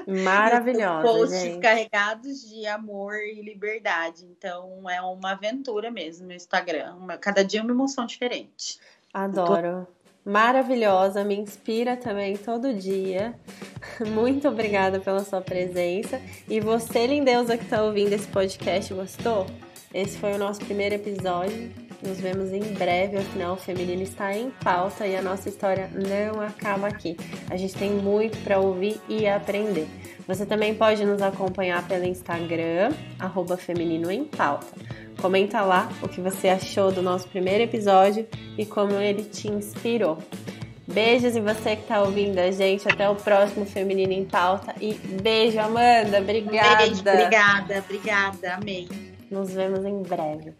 Maravilhosa. posts gente. carregados de amor e liberdade. Então é uma aventura mesmo no Instagram. Cada dia é uma emoção diferente. Adoro. Maravilhosa, me inspira também todo dia. Muito obrigada pela sua presença. E você, lindeusa, que está ouvindo esse podcast, gostou? Esse foi o nosso primeiro episódio. Nos vemos em breve, afinal, o feminino está em pauta e a nossa história não acaba aqui. A gente tem muito para ouvir e aprender. Você também pode nos acompanhar pelo Instagram, arroba Feminino em Pauta. Comenta lá o que você achou do nosso primeiro episódio e como ele te inspirou. Beijos e você que está ouvindo a gente. Até o próximo Feminino em Pauta. E beijo, Amanda. Obrigada. Beijo, obrigada, obrigada. Amei. Nos vemos em breve.